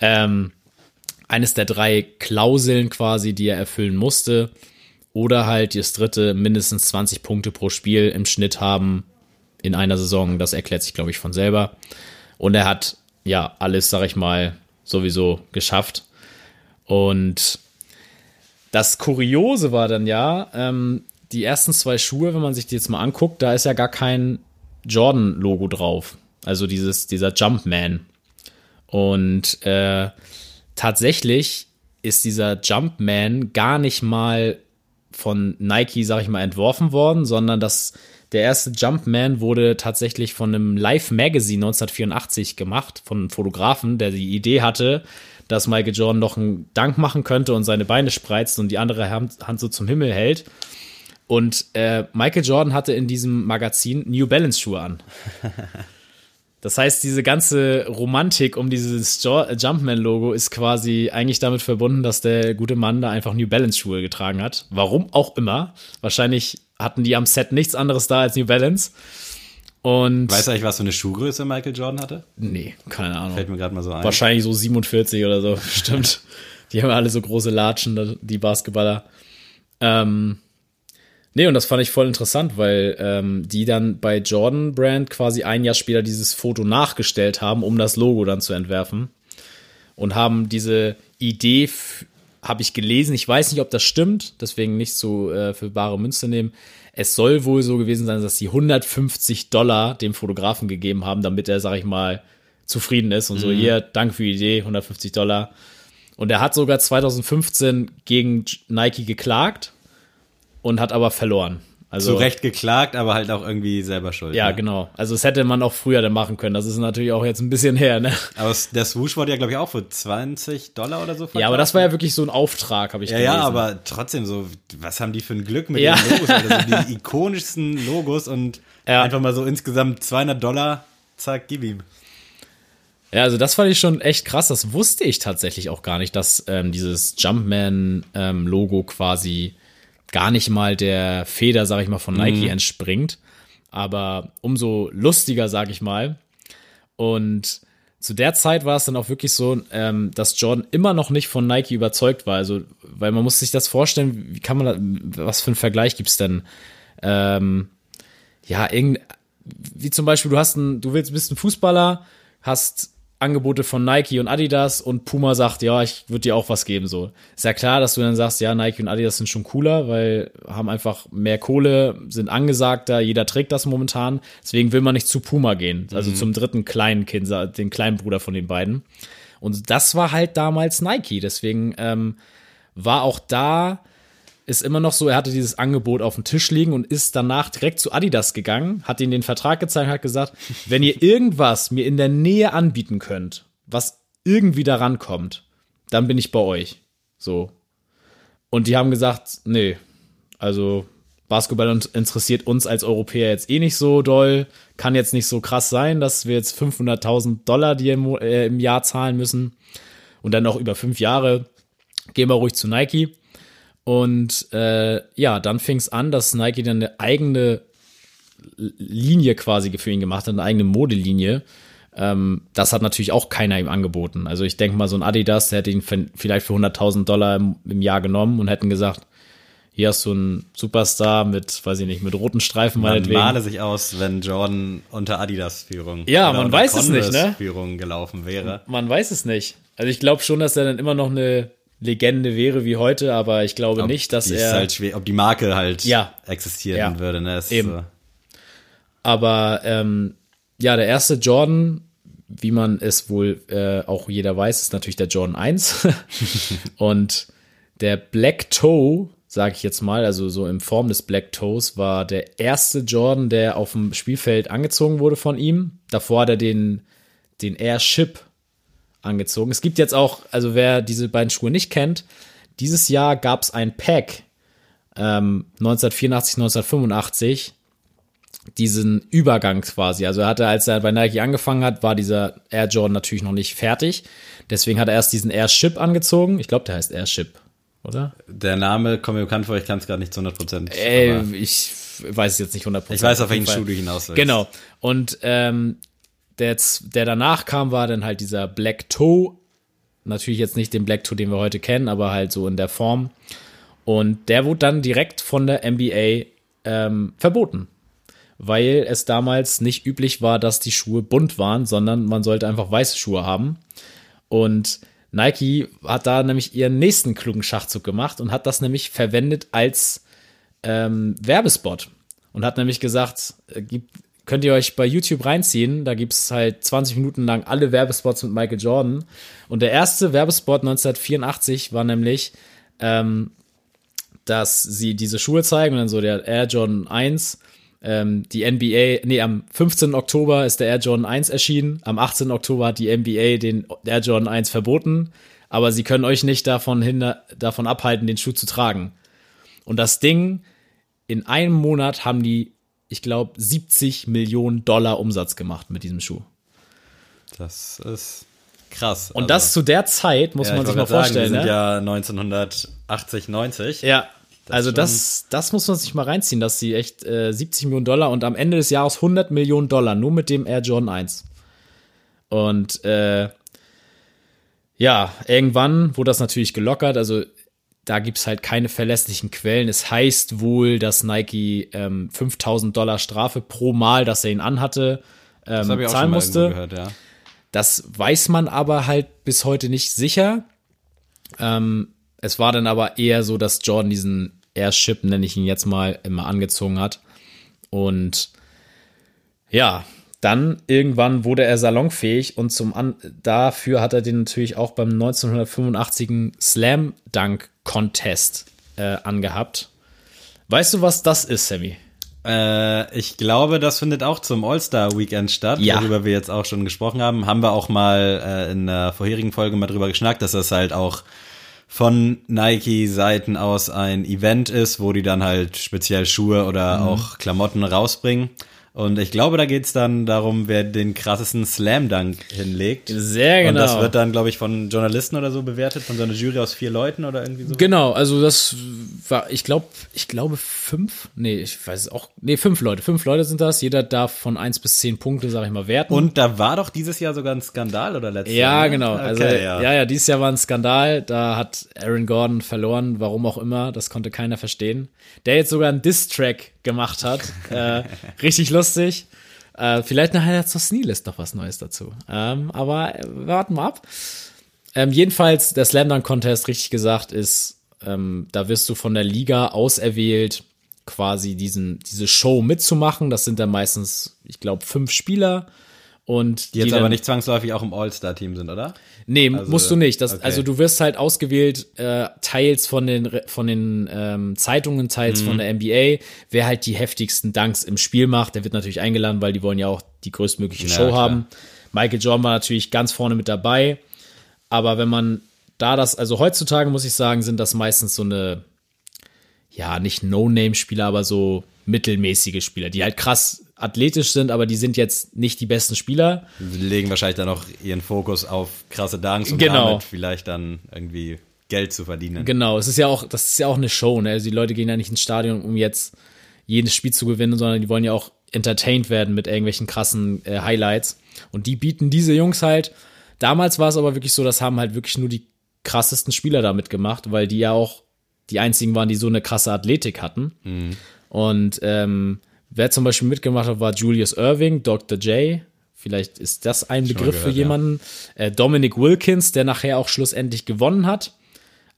ähm, eines der drei Klauseln quasi, die er erfüllen musste. Oder halt das dritte, mindestens 20 Punkte pro Spiel im Schnitt haben in einer Saison. Das erklärt sich, glaube ich, von selber. Und er hat ja alles, sag ich mal, sowieso geschafft. Und das Kuriose war dann ja, ähm, die ersten zwei Schuhe, wenn man sich die jetzt mal anguckt, da ist ja gar kein Jordan-Logo drauf. Also dieses, dieser Jumpman. Und äh, tatsächlich ist dieser Jumpman gar nicht mal von Nike, sag ich mal, entworfen worden, sondern das, der erste Jumpman wurde tatsächlich von einem Live Magazine 1984 gemacht, von einem Fotografen, der die Idee hatte, dass Michael Jordan noch einen Dank machen könnte und seine Beine spreizt und die andere Hand, so zum Himmel hält. Und äh, Michael Jordan hatte in diesem Magazin New Balance Schuhe an. Das heißt, diese ganze Romantik um dieses Jumpman-Logo ist quasi eigentlich damit verbunden, dass der gute Mann da einfach New Balance-Schuhe getragen hat. Warum auch immer. Wahrscheinlich hatten die am Set nichts anderes da als New Balance. Und
Weißt du eigentlich, was für eine Schuhgröße Michael Jordan hatte?
nee, keine Ahnung.
Fällt mir gerade mal so ein.
Wahrscheinlich so 47 oder so, stimmt. Die haben alle so große Latschen, die Basketballer. Ähm, nee, und das fand ich voll interessant, weil ähm, die dann bei Jordan Brand quasi ein Jahr später dieses Foto nachgestellt haben, um das Logo dann zu entwerfen. Und haben diese Idee, habe ich gelesen, ich weiß nicht, ob das stimmt, deswegen nicht so äh, für bare Münze nehmen. Es soll wohl so gewesen sein, dass sie 150 Dollar dem Fotografen gegeben haben, damit er, sag ich mal, zufrieden ist und so, hier, danke für die Idee, 150 Dollar. Und er hat sogar 2015 gegen Nike geklagt und hat aber verloren. Also,
Zu Recht geklagt, aber halt auch irgendwie selber schuld.
Ja,
ne?
genau. Also das hätte man auch früher dann machen können. Das ist natürlich auch jetzt ein bisschen her, ne?
Aber der Swoosh wurde ja, glaube ich, auch für 20 Dollar oder so
Ja, aber das war ja wirklich so ein Auftrag, habe ich
Ja,
gelesen.
ja, aber trotzdem so, was haben die für ein Glück mit
Ja.
den Logos? Also die ikonischsten Logos und
Ja.
einfach mal so insgesamt 200 Dollar, zack, gib ihm.
Ja, also das fand ich schon echt krass. Das wusste ich tatsächlich auch gar nicht, dass ähm, dieses Jumpman-Logo quasi gar nicht mal der Feder, sag ich mal, von Nike entspringt. Aber umso lustiger, sag ich mal. Und zu der Zeit war es dann auch wirklich so, ähm, dass Jordan immer noch nicht von Nike überzeugt war. Also, weil man muss sich das vorstellen, wie kann man da, was für einen Vergleich gibt's denn? Ähm, ja, irgend, wie zum Beispiel, du hast ein, du willst, bist ein Fußballer, hast Angebote von Nike und Adidas und Puma sagt, ja, ich würde dir auch was geben, so. Ist ja klar, dass du dann sagst, ja, Nike und Adidas sind schon cooler, weil haben einfach mehr Kohle, sind angesagter, jeder trägt das momentan. Deswegen will man nicht zu Puma gehen, also zum dritten kleinen Kind, den kleinen Bruder von den beiden. Und das war halt damals Nike, deswegen ähm, war auch da ist immer noch so, er hatte dieses Angebot auf dem Tisch liegen und ist danach direkt zu Adidas gegangen, hat ihnen den Vertrag gezeigt, hat gesagt, wenn ihr irgendwas mir in der Nähe anbieten könnt, was irgendwie da rankommt, dann bin ich bei euch. So. Und die haben gesagt, nee, also Basketball interessiert uns als Europäer jetzt eh nicht so doll, kann jetzt nicht so krass sein, dass wir jetzt 500.000 Dollar die im, äh, im Jahr zahlen müssen und dann noch über fünf Jahre. Gehen wir ruhig zu Nike. Und äh, ja, dann fing es an, dass Nike dann eine eigene Linie quasi für ihn gemacht hat, eine eigene Modelinie. Ähm, das hat natürlich auch keiner ihm angeboten. Also ich denke mal, so ein Adidas, der hätte ihn vielleicht für 100.000 Dollar im, im Jahr genommen und hätten gesagt, hier hast du einen Superstar mit, weiß ich nicht, mit roten Streifen
Man
meinetwegen.
male sich aus, wenn Jordan unter Adidas Führung
Ja, man weiß es nicht, ne?
Führung gelaufen wäre.
Man weiß es nicht. Also ich glaube schon, dass er dann immer noch eine Legende wäre wie heute, aber ich glaube nicht, dass er.
Ist halt schwer, ob die Marke halt
Ja.
existieren
Ja.
würde. Ne? Ist
Eben.
So.
Aber ähm, ja, der erste Jordan, wie man es wohl äh, auch jeder weiß, ist natürlich der Jordan 1. Und der Black Toe, sage ich jetzt mal, also so in Form des Black Toes, war der erste Jordan, der auf dem Spielfeld angezogen wurde von ihm. Davor hat er den, den Airship angezogen. Es gibt jetzt auch, also wer diese beiden Schuhe nicht kennt, dieses Jahr gab es ein Pack ähm, 1984, 1985 diesen Übergang quasi. Also er hatte, als er bei Nike angefangen hat, war dieser Air Jordan natürlich noch nicht fertig. Deswegen hat er erst diesen Airship angezogen. Ich glaube, der heißt Airship, oder?
Der Name kommt mir bekannt vor, ich kann es gerade nicht zu 100 Prozent.
Äh, ich weiß es jetzt nicht 100%.
ich weiß, auf welchen. Schuh du hinaus willst.
Genau. Und ähm, der, z- der danach kam, war dann halt dieser Black Toe. Natürlich jetzt nicht den Black Toe, den wir heute kennen, aber halt so in der Form. Und der wurde dann direkt von der NBA ähm, verboten. weil es damals nicht üblich war, dass die Schuhe bunt waren, sondern man sollte einfach weiße Schuhe haben. Und Nike hat da nämlich ihren nächsten klugen Schachzug gemacht und hat das nämlich verwendet als ähm, Werbespot. Und hat nämlich gesagt, äh, gibt, könnt ihr euch bei YouTube reinziehen, da gibt es halt 20 Minuten lang alle Werbespots mit Michael Jordan. Und der erste Werbespot 1984 war nämlich, ähm, dass sie diese Schuhe zeigen und dann so der Air Jordan 1 ähm, die NBA, nee, am 15. Oktober ist der Air Jordan 1 erschienen. Am 18. Oktober hat die NBA den Air Jordan 1 verboten. Aber sie können euch nicht davon, hinder, davon abhalten, den Schuh zu tragen. Und das Ding, in einem Monat haben die, ich glaube, 70 Millionen Dollar Umsatz gemacht mit diesem Schuh.
Das ist krass.
Und das zu der Zeit, muss
Also ja,
man
ich
sich mal
gerade
vorstellen.
Sagen, wir sind
ne?
ja 1980, 90.
Ja, also
schon-
das, das muss man sich mal reinziehen, dass sie echt äh, 70 Millionen Dollar und am Ende des Jahres 100 Millionen Dollar nur mit dem Air Jordan 1. Und äh, ja, irgendwann wurde das natürlich gelockert. Also da gibt's halt keine verlässlichen Quellen. Es heißt wohl, dass Nike ähm, 5000 Dollar Strafe pro Mal, dass er ihn anhatte, ähm,
Das ich
zahlen musste.
gehört, ja.
Das weiß man aber halt bis heute nicht sicher. Ähm, es war dann aber eher so, dass Jordan diesen Airship, nenne ich ihn jetzt mal, immer angezogen hat. Und ja, dann irgendwann wurde er salonfähig und zum An dafür hat er den natürlich auch beim 1985 Slam Dunk Contest äh, angehabt. Weißt du, was das ist, Sammy?
Äh, ich glaube, das findet auch zum All-Star-Weekend statt,
Ja.
worüber wir jetzt auch schon gesprochen haben. Haben wir auch mal äh, in der vorherigen Folge mal drüber geschnackt, dass das halt auch von Nike-Seiten aus ein Event ist, wo die dann halt speziell Schuhe oder
Mhm.
auch Klamotten rausbringen. Und ich glaube, da geht's dann darum, wer den krassesten Slam Dunk hinlegt.
Sehr
Und
genau.
das wird dann, glaube ich, von Journalisten oder so bewertet, von so einer Jury aus vier Leuten oder irgendwie so.
Genau, also das war, ich glaube, ich glaube fünf, nee, ich weiß es auch, nee, fünf Leute, fünf Leute sind das, jeder darf von eins bis zehn Punkte, sag ich mal, werten.
Und da war doch dieses Jahr sogar ein Skandal oder letztes
ja,
Jahr. ne?
genau,
Okay,
also, ja. ja, dieses Jahr war ein Skandal, da hat Aaron Gordon verloren, warum auch immer, das konnte keiner verstehen. Der jetzt sogar einen Diss-Track gemacht hat, äh, richtig lustig. Äh, vielleicht nachher zur Sneelist noch was Neues dazu. Ähm, aber äh, warten wir ab. Ähm, jedenfalls, der Slam Dunk Contest, richtig gesagt, ist, ähm, da wirst du von der Liga auserwählt, quasi diesen, diese Show mitzumachen. Das sind dann meistens, ich glaube, fünf Spieler. Und
Die jetzt
dann,
aber nicht zwangsläufig auch im All-Star-Team sind, oder?
Nee, musst du nicht. Das,
okay.
Also du wirst halt ausgewählt, äh, teils von den, von den ähm, Zeitungen, teils
Mhm.
von der NBA. Wer halt die heftigsten Dunks im Spiel macht, der wird natürlich eingeladen, weil die wollen ja auch die größtmögliche
Ja,
Show
klar.
haben. Michael Jordan war natürlich ganz vorne mit dabei. Aber wenn man da das, also heutzutage muss ich sagen, sind das meistens so eine, ja, nicht No-Name-Spieler, aber so mittelmäßige Spieler, die halt krass athletisch sind, aber die sind jetzt nicht die besten Spieler.
Sie legen wahrscheinlich dann auch ihren Fokus auf krasse Dunks und
Genau.
damit vielleicht dann irgendwie Geld zu verdienen.
Genau, es ist ja auch, das ist ja auch eine Show, ne? Also die Leute gehen ja nicht ins Stadion, um jetzt jedes Spiel zu gewinnen, sondern die wollen ja auch entertained werden mit irgendwelchen krassen äh, Highlights. Und die bieten diese Jungs halt. Damals war es aber wirklich so, das haben halt wirklich nur die krassesten Spieler damit gemacht, weil die ja auch die einzigen waren, die so eine krasse Athletik hatten. Und ähm, wer zum Beispiel mitgemacht hat, war Julius Irving, Dr. J. Vielleicht ist das ein Begriff für
gehört, ja.
jemanden. Äh, Dominic Wilkins, der nachher auch schlussendlich gewonnen hat.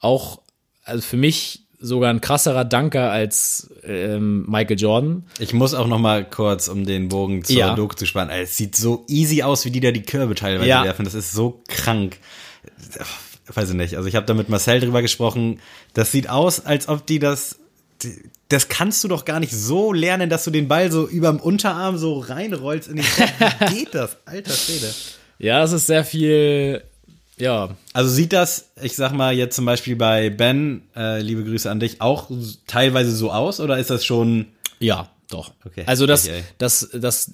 Auch, also für mich sogar ein krasserer Danker als ähm, Michael Jordan.
Ich muss auch noch mal kurz, um den Bogen zur
Ja.
Doku zu spannen. Es sieht so easy aus, wie die da die Körbe teilweise
Ja.
werfen. Das ist so krank. Weiß ich nicht. Also ich habe da mit Marcel drüber gesprochen. Das sieht aus, als ob die das. die- Das kannst du doch gar nicht so lernen, dass du den Ball so überm Unterarm so reinrollst in den Kopf. Wie geht das? Alter Schwede.
Ja, es ist sehr viel, ja,
Also sieht das, ich sag mal jetzt zum Beispiel bei Ben, äh, liebe Grüße an dich, auch teilweise so aus oder ist das schon
Ja, doch.
Okay.
Also das,
Okay.
das, das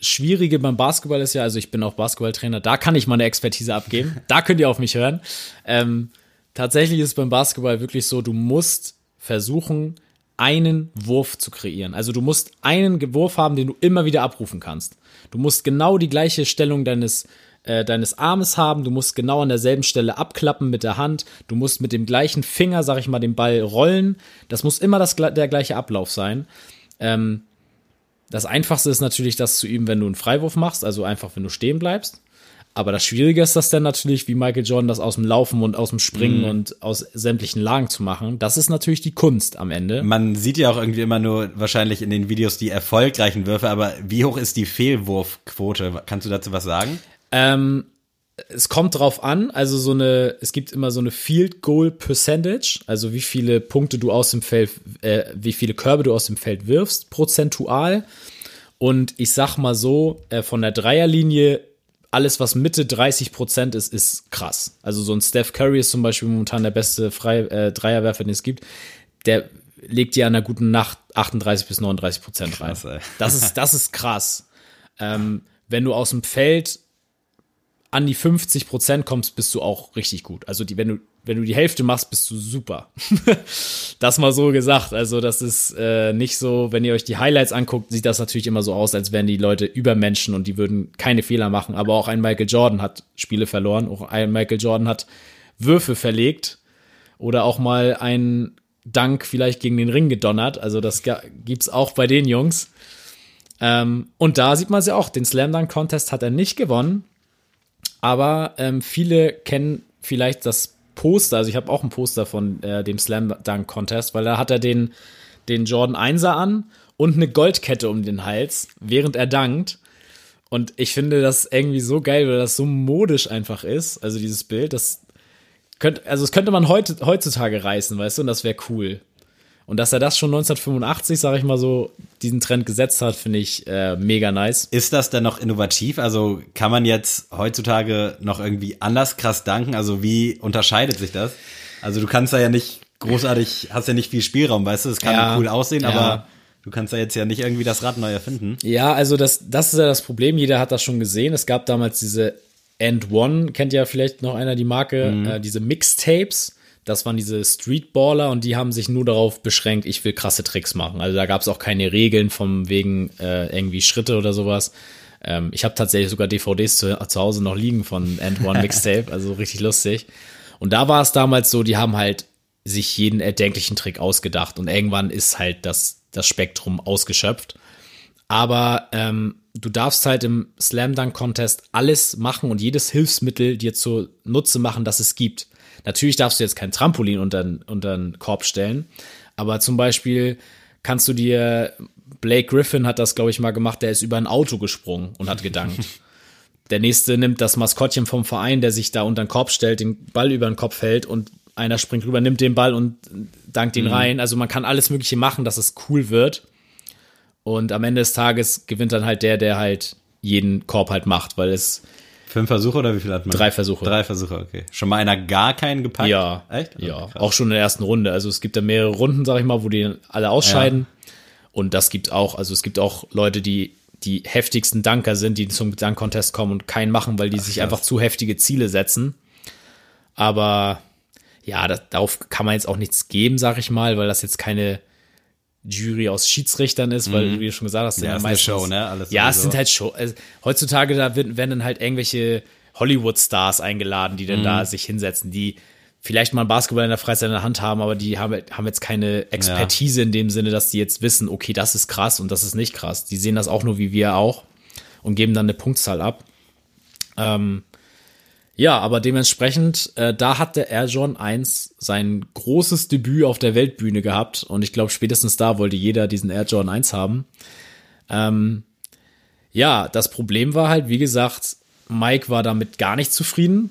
Schwierige beim Basketball ist ja, also ich bin auch Basketballtrainer, da kann ich meine Expertise abgeben. da könnt ihr auf mich hören. Ähm, tatsächlich ist beim Basketball wirklich so, du musst versuchen, einen Wurf zu kreieren. Also du musst einen Wurf haben, den du immer wieder abrufen kannst. Du musst genau die gleiche Stellung deines äh, deines Armes haben, du musst genau an derselben Stelle abklappen mit der Hand, du musst mit dem gleichen Finger, sag ich mal, den Ball rollen. Das muss immer das, der gleiche Ablauf sein. Ähm, das Einfachste ist natürlich, das zu üben, wenn du einen Freiwurf machst, also einfach, wenn du stehen bleibst. Aber das Schwierige ist das dann natürlich, wie Michael Jordan das aus dem Laufen und aus dem Springen
Mhm.
und aus sämtlichen Lagen zu machen. Das ist natürlich die Kunst am Ende.
Man sieht ja auch irgendwie immer nur wahrscheinlich in den Videos die erfolgreichen Würfe, aber wie hoch ist die Fehlwurfquote? Kannst du dazu was sagen?
Ähm, es kommt drauf an, also so eine, es gibt immer so eine Field Goal Percentage, also wie viele Punkte du aus dem Feld, äh, wie viele Körbe du aus dem Feld wirfst, prozentual. Und ich sag mal so, äh, von der Dreierlinie, alles was Mitte 30 Prozent ist, ist krass. Also so ein Steph Curry ist zum Beispiel momentan der beste Frei, äh, Dreierwerfer, den es gibt. Der legt dir an einer guten Nacht 38 bis 39 Prozent rein.
Krass.
Das ist, das ist krass. Ähm, wenn du aus dem Feld an die 50 Prozent kommst, bist du auch richtig gut. Also die, wenn du, wenn du die Hälfte machst, bist du super. das mal so gesagt. Also das ist äh, nicht so, wenn ihr euch die Highlights anguckt, sieht das natürlich immer so aus, als wären die Leute Übermenschen und die würden keine Fehler machen. Aber auch ein Michael Jordan hat Spiele verloren. Auch ein Michael Jordan hat Würfe verlegt oder auch mal einen Dank vielleicht gegen den Ring gedonnert. Also das gibt's auch bei den Jungs. Ähm, und da sieht man es ja auch. Den Slam Dunk Contest hat er nicht gewonnen. Aber ähm, viele kennen vielleicht das Poster. Also ich habe auch ein Poster von äh, dem Slam Dunk Contest, weil da hat er den, den Jordan 1er an und eine Goldkette um den Hals, während er dankt. Und ich finde das irgendwie so geil, weil das so modisch einfach ist. Also dieses Bild, das könnte, also das könnte man heutzutage reißen, weißt du, und das wäre cool. Und dass er das schon 1985, sage ich mal so, diesen Trend gesetzt hat, finde ich äh, mega nice.
Ist das denn noch innovativ? Also kann man jetzt heutzutage noch irgendwie anders krass danken? Also wie unterscheidet sich das? Also du kannst da ja nicht großartig, hast ja nicht viel Spielraum, weißt du? Es kann
Ja,
cool aussehen,
ja.
aber du kannst da jetzt ja nicht irgendwie das Rad neu erfinden.
Ja, also das, das ist ja das Problem. Jeder hat das schon gesehen. Es gab damals diese End One, kennt ja vielleicht noch einer die Marke, äh, diese Mixtapes. Das waren diese Streetballer und die haben sich nur darauf beschränkt, ich will krasse Tricks machen. Also da gab es auch keine Regeln vom wegen äh, irgendwie Schritte oder sowas. Ähm, ich habe tatsächlich sogar DVDs zu, zu Hause noch liegen von End One Mixtape, also richtig lustig. Und da war es damals so, die haben halt sich jeden erdenklichen Trick ausgedacht und irgendwann ist halt das, das Spektrum ausgeschöpft. Aber ähm, du darfst halt im Slam Dunk Contest alles machen und jedes Hilfsmittel dir zur Nutze machen, das es gibt. Natürlich darfst du jetzt kein Trampolin unter, unter den Korb stellen, aber zum Beispiel kannst du dir, Blake Griffin hat das, glaube ich, mal gemacht, der ist über ein Auto gesprungen und hat gedankt. Der nächste nimmt das Maskottchen vom Verein, der sich da unter den Korb stellt, den Ball über den Kopf hält und einer springt rüber, nimmt den Ball und dankt ihn rein. Also man kann alles Mögliche machen, dass es cool wird. Und am Ende des Tages gewinnt dann halt der, der halt jeden Korb halt macht, weil es
Fünf Versuche oder wie viel hat man?
Drei Versuche.
Drei Versuche, okay. Schon mal einer gar keinen gepackt?
ja,
Echt?
ja,
Okay, krass.
auch schon in der ersten Runde. Also es gibt da mehrere Runden, sag ich mal, wo die alle ausscheiden. Und das gibt auch, also es gibt auch Leute, die die heftigsten Danker sind, die zum Dank-Contest kommen und keinen machen, weil die sich
krass.
einfach zu heftige Ziele setzen. Aber ja, das, darauf kann man jetzt auch nichts geben, sag ich mal, weil das jetzt keine Jury aus Schiedsrichtern ist, weil wie du schon gesagt hast, sind
Mhm. Ja,
ja
ist eine
meistens,
Show, ne? Alles
ja, es
sowieso.
sind halt Show. Also, heutzutage da werden, werden dann halt irgendwelche Hollywood-Stars eingeladen, die dann
Mhm.
da sich hinsetzen, die vielleicht mal einen Basketball in der Freizeit in der Hand haben, aber die haben, haben jetzt keine Expertise in dem Sinne, dass die jetzt wissen, okay, das ist krass und das ist nicht krass. Die sehen das auch nur wie wir auch und geben dann eine Punktzahl ab. Ähm, ja, aber dementsprechend, äh, da hat der Air Jordan 1 sein großes Debüt auf der Weltbühne gehabt und ich glaube, spätestens da wollte jeder diesen Air Jordan 1 haben. Ähm, ja, das Problem war halt, wie gesagt, Mike war damit gar nicht zufrieden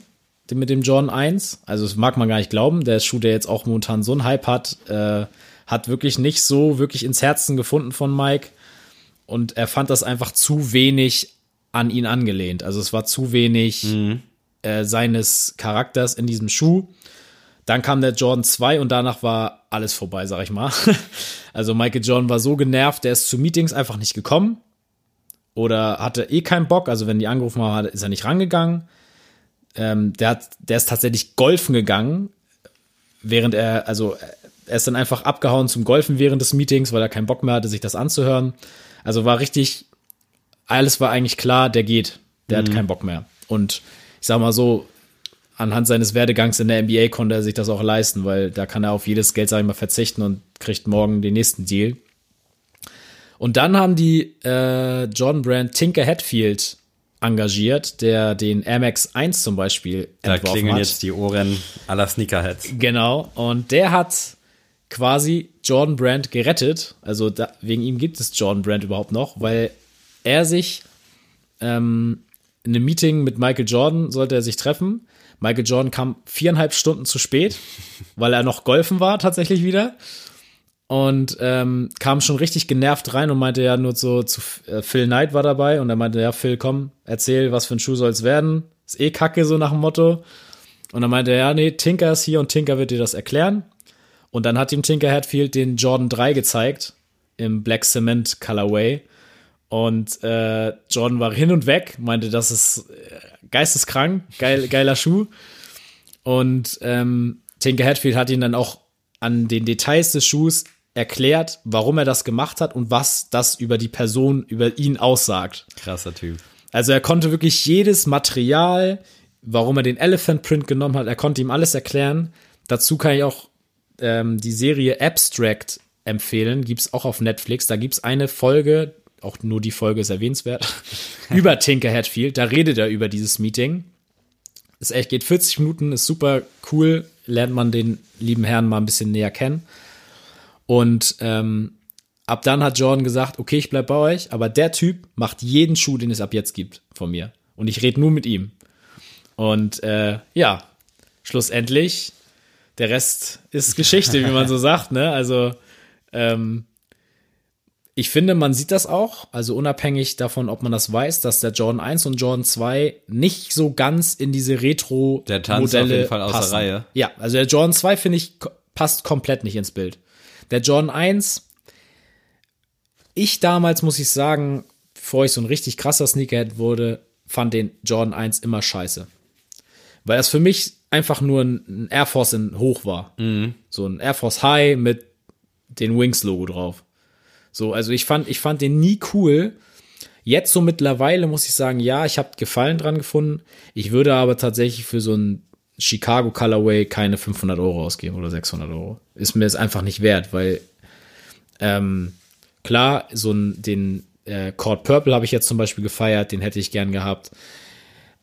mit dem Jordan 1. Also das mag man gar nicht glauben. Der Schuh, der jetzt auch momentan so einen Hype hat, äh, hat wirklich nicht so wirklich ins Herzen gefunden von Mike. Und er fand das einfach zu wenig an ihn angelehnt. Also es war zu wenig äh, seines Charakters in diesem Schuh. Dann kam der Jordan 2 und danach war alles vorbei, sag ich mal. Also Michael Jordan war so genervt, der ist zu Meetings einfach nicht gekommen oder hatte eh keinen Bock. Also wenn die angerufen haben, ist er nicht rangegangen. Ähm, der, hat, der ist tatsächlich golfen gegangen, während er, also er ist dann einfach abgehauen zum Golfen während des Meetings, weil er keinen Bock mehr hatte, sich das anzuhören. Also war richtig, alles war eigentlich klar, der geht, der hat keinen Bock mehr. Und ich sag mal so, anhand seines Werdegangs in der NBA konnte er sich das auch leisten, weil da kann er auf jedes Geld, sag ich mal, verzichten und kriegt morgen den nächsten Deal. Und dann haben die äh, Jordan Brand Tinker Hatfield engagiert, der den Air Max 1 zum Beispiel
Da
entworfen hat.
jetzt die Ohren aller Sneakerheads.
Genau. Und der hat quasi Jordan Brand gerettet. Also da, wegen ihm gibt es Jordan Brand überhaupt noch, weil er sich ähm, in einem Meeting mit Michael Jordan sollte er sich treffen. Michael Jordan kam viereinhalb Stunden zu spät, weil er noch golfen war tatsächlich wieder. Und ähm, kam schon richtig genervt rein und meinte ja nur so zu äh, Phil Knight war dabei und er meinte, ja, Phil, komm, erzähl, was für ein Schuh soll's werden. Ist eh kacke, so nach dem Motto. Und dann meinte er, ja, nee, Tinker ist hier und Tinker wird dir das erklären. Und dann hat ihm Tinker Hatfield den Jordan 3 gezeigt im Black Cement Colorway. Und äh, Jordan war hin und weg, meinte, das ist äh, geisteskrank, geil, geiler Schuh. Und ähm, Tinker Hatfield hat ihn dann auch an den Details des Schuhs erklärt, warum er das gemacht hat und was das über die Person, über ihn aussagt.
Krasser Typ.
Also er konnte wirklich jedes Material, warum er den Elephant Print genommen hat, er konnte ihm alles erklären. Dazu kann ich auch ähm, die Serie Abstract empfehlen, gibt's auch auf Netflix. Da gibt's eine Folge, auch nur die Folge ist erwähnenswert, über Tinker Hatfield. Da redet er über dieses Meeting. Ist echt, geht 40 Minuten, ist super cool, lernt man den lieben Herrn mal ein bisschen näher kennen. Und ähm, ab dann hat Jordan gesagt, okay, ich bleib bei euch, aber der Typ macht jeden Schuh, den es ab jetzt gibt, von mir. Und ich rede nur mit ihm. Und äh, ja, schlussendlich, der Rest ist Geschichte, wie man so sagt, ne? Also, ähm, ich finde, man sieht das auch, also unabhängig davon, ob man das weiß, dass der Jordan 1 und Jordan 2 nicht so ganz in diese Retro-Modelle
Der tanzt auf jeden Fall außer
passen.
Reihe.
Ja, also der Jordan 2 finde ich passt komplett nicht ins Bild. Der Jordan 1, ich damals muss ich sagen, bevor ich so ein richtig krasser Sneakerhead wurde, fand den Jordan 1 immer scheiße. Weil das für mich einfach nur ein Air Force in hoch war. So ein Air Force High mit den Wings Logo drauf. So, also ich fand, ich fand den nie cool. Jetzt so mittlerweile muss ich sagen, ja, ich habe Gefallen dran gefunden. Ich würde aber tatsächlich für so ein Chicago Colorway keine 500 Euro ausgeben oder 600 Euro. Ist mir es einfach nicht wert, weil ähm, klar, so ein, den äh, Cord Purple habe ich jetzt zum Beispiel gefeiert, den hätte ich gern gehabt.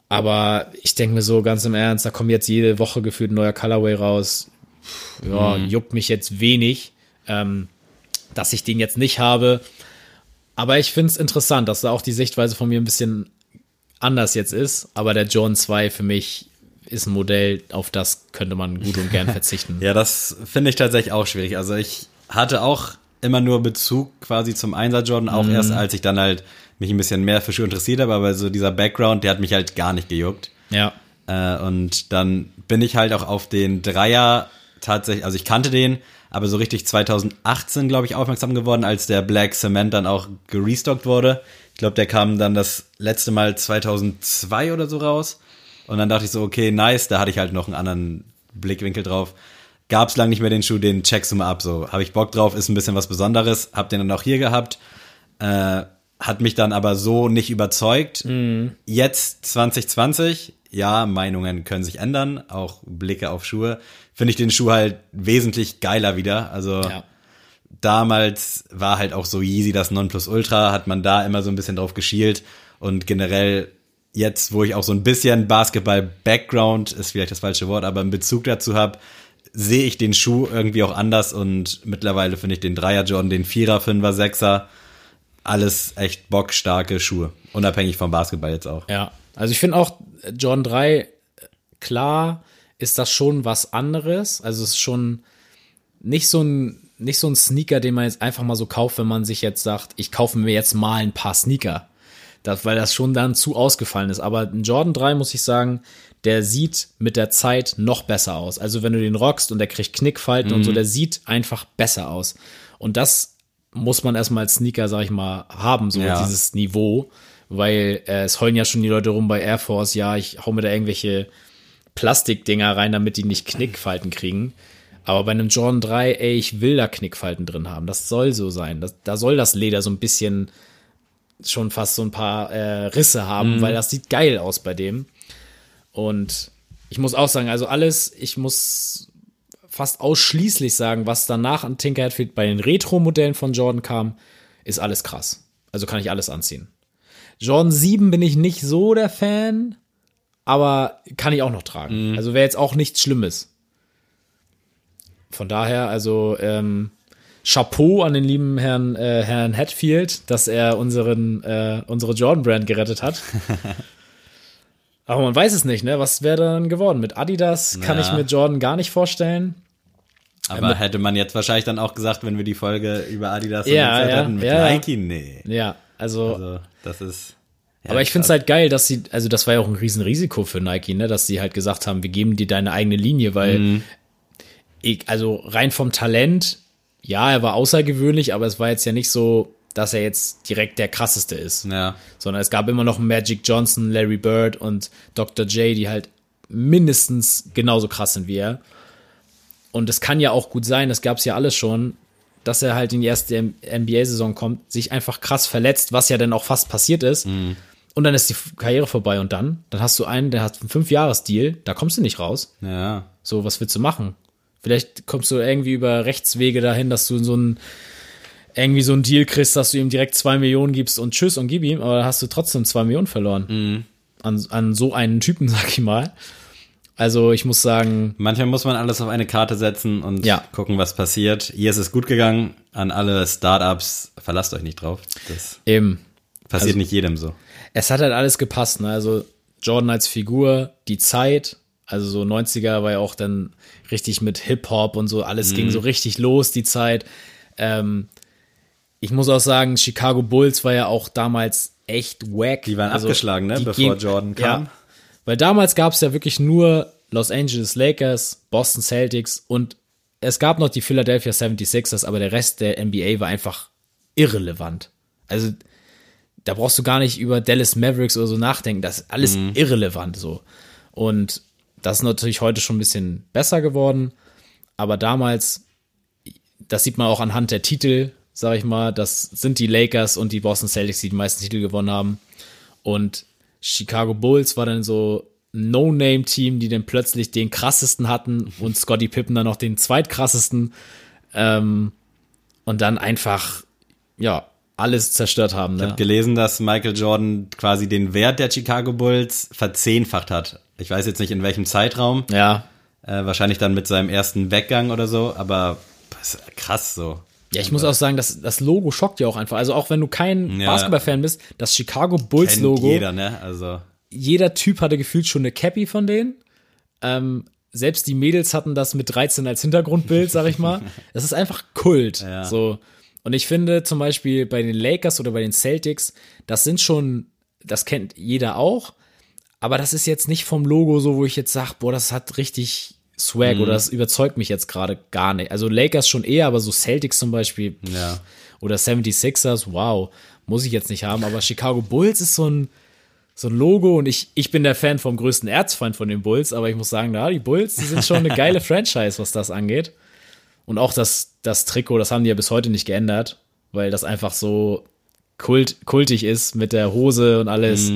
Aber ich denke mir so ganz im Ernst, da kommt jetzt jede Woche gefühlt ein neuer Colorway raus. Ja, juckt mich jetzt wenig, ähm, dass ich den jetzt nicht habe. Aber ich finde es interessant, dass da auch die Sichtweise von mir ein bisschen anders jetzt ist. Aber der Jordan 2 für mich ist ein Modell, auf das könnte man gut und gern verzichten.
Ja, das finde ich tatsächlich auch schwierig. Also ich hatte auch immer nur Bezug quasi zum Einser Jordan, auch erst als ich dann halt mich ein bisschen mehr für Schuhe interessiert habe, aber so dieser Background, der hat mich halt gar nicht gejuckt.
Ja.
Äh, und dann bin ich halt auch auf den Dreier tatsächlich, also ich kannte den, aber so richtig 2018, glaube ich, aufmerksam geworden, als der Black Cement dann auch gerestockt wurde. Ich glaube, der kam dann das letzte Mal 2002 oder so raus. Und dann dachte ich so, okay, nice, da hatte ich halt noch einen anderen Blickwinkel drauf. Gab's lang nicht mehr den Schuh, den checkst du mal ab. So, habe ich Bock drauf, ist ein bisschen was Besonderes. Hab den dann auch hier gehabt. Äh, hat mich dann aber so nicht überzeugt. Jetzt 2020, ja, Meinungen können sich ändern, auch Blicke auf Schuhe. Finde ich den Schuh halt wesentlich geiler wieder. Also
Ja.
damals war halt auch so Yeezy das Nonplusultra, hat man da immer so ein bisschen drauf geschielt und generell jetzt, wo ich auch so ein bisschen Basketball-Background, ist vielleicht das falsche Wort, aber einen Bezug dazu habe, sehe ich den Schuh irgendwie auch anders und mittlerweile finde ich den Dreier Jordan, den Vierer, Fünfer, Sechser, alles echt bockstarke Schuhe. Unabhängig vom Basketball jetzt auch.
Ja, also ich finde auch äh, Jordan 3, klar ist das schon was anderes. Also es ist schon nicht so ein, nicht so ein Sneaker, den man jetzt einfach mal so kauft, wenn man sich jetzt sagt, ich kaufe mir jetzt mal ein paar Sneaker. Das, weil das schon dann zu ausgefallen ist. Aber ein Jordan 3, muss ich sagen, der sieht mit der Zeit noch besser aus. Also wenn du den rockst und der kriegt Knickfalten und so, der sieht einfach besser aus. Und das muss man erstmal als Sneaker, sag ich mal, haben, so
Ja.
dieses Niveau. Weil äh, es heulen ja schon die Leute rum bei Air Force, ja, ich hau mir da irgendwelche Plastikdinger rein, damit die nicht Knickfalten kriegen. Aber bei einem Jordan 3, ey, ich will da Knickfalten drin haben. Das soll so sein. Das, da soll das Leder so ein bisschen schon fast so ein paar äh, Risse haben, weil das sieht geil aus bei dem. Und ich muss auch sagen, also alles, ich muss fast ausschließlich sagen, was danach an Tinker Hatfield bei den Retro-Modellen von Jordan kam, ist alles krass. Also kann ich alles anziehen. Jordan 7 bin ich nicht so der Fan, aber kann ich auch noch tragen. Also wäre jetzt auch nichts Schlimmes. Von daher, also ähm, Chapeau an den lieben Herrn, äh, Herrn Hatfield, dass er unseren, äh, unsere Jordan-Brand gerettet hat. Aber man weiß es nicht, ne? Was wäre dann geworden? Mit Adidas kann
Ja.
ich mir Jordan gar nicht vorstellen.
Aber hätte man jetzt wahrscheinlich dann auch gesagt, wenn wir die Folge über Adidas
Ja, ja,
hatten, mit
ja.
Nike, nee.
Ja, also,
Also, das ist. ja,
aber ich finde es halt geil, dass sie, also das war ja auch ein Riesenrisiko für Nike, ne? Dass sie halt gesagt haben, wir geben dir deine eigene Linie, weil
Mhm.
ich, also rein vom Talent, ja, er war außergewöhnlich, aber es war jetzt ja nicht so, dass er jetzt direkt der krasseste ist.
Ja.
sondern es gab immer noch Magic Johnson, Larry Bird und Dr. J, die halt mindestens genauso krass sind wie er. Und es kann ja auch gut sein, das gab es ja alles schon, dass er halt in die erste NBA-Saison kommt, sich einfach krass verletzt, was ja dann auch fast passiert ist. Und dann ist die Karriere vorbei und dann, dann hast du einen, der hat einen Fünf-Jahres-Deal, da kommst du nicht raus.
Ja.
So, was willst du machen? Vielleicht kommst du irgendwie über Rechtswege dahin, dass du so ein irgendwie so einen Deal kriegst, dass du ihm direkt zwei Millionen gibst und tschüss und gib ihm, aber da hast du trotzdem zwei Millionen verloren. An, an so einen Typen, sag ich mal. Also ich muss sagen,
Manchmal muss man alles auf eine Karte setzen und
Ja.
gucken, was passiert. Hier ist es gut gegangen. An alle Startups, verlasst euch nicht drauf. Das
eben,
passiert
Also-
nicht jedem so.
es hat halt alles gepasst, ne? Also Jordan als Figur, die Zeit, also so 90er war ja auch dann richtig mit Hip-Hop und so, alles ging so richtig los, die Zeit. Ähm, ich muss auch sagen, Chicago Bulls war ja auch damals echt wack.
Die waren abgeschlagen, ne, bevor Jordan kam.
Ja, weil damals gab es ja wirklich nur Los Angeles Lakers, Boston Celtics und es gab noch die Philadelphia 76ers, aber der Rest der NBA war einfach irrelevant. Also da brauchst du gar nicht über Dallas Mavericks oder so nachdenken. Das ist alles
Mhm.
irrelevant so. Und das ist natürlich heute schon ein bisschen besser geworden. Aber damals, das sieht man auch anhand der Titel, sag ich mal, das sind die Lakers und die Boston Celtics, die die meisten Titel gewonnen haben. Und Chicago Bulls war dann so ein No-Name-Team, die dann plötzlich den krassesten hatten und Scottie Pippen dann noch den zweitkrassesten. Ähm, und dann einfach, ja, alles zerstört haben. Ne?
gelesen, dass Michael Jordan quasi den Wert der Chicago Bulls verzehnfacht hat. Ich weiß jetzt nicht in welchem Zeitraum,
Ja.
äh, wahrscheinlich dann mit seinem ersten Weggang oder so, aber krass so.
Ja, ich muss auch sagen, das, das Logo schockt ja auch einfach. Also auch wenn du kein
Ja.
Basketball-Fan bist, das Chicago Bulls
Kennt
Logo,
jeder, ne? Also
jeder Typ hatte gefühlt schon eine Cappy von denen. Ähm, selbst die Mädels hatten das mit 13 als Hintergrundbild, sag ich mal. Das ist einfach Kult.
Ja.
So. Und ich finde zum Beispiel bei den Lakers oder bei den Celtics, das sind schon, das kennt jeder auch, aber das ist jetzt nicht vom Logo so, wo ich jetzt sage, boah, das hat richtig Swag
Mhm.
oder das überzeugt mich jetzt gerade gar nicht. Also Lakers schon eher, aber so Celtics zum Beispiel
Ja.
oder 76ers, wow, muss ich jetzt nicht haben, aber Chicago Bulls ist so ein, so ein Logo und ich, ich bin der Fan vom größten Erzfeind von den Bulls, aber ich muss sagen, da, die Bulls, die sind schon eine geile Franchise, was das angeht. Und auch das, das Trikot, das haben die ja bis heute nicht geändert, weil das einfach so kult, kultig ist mit der Hose und alles.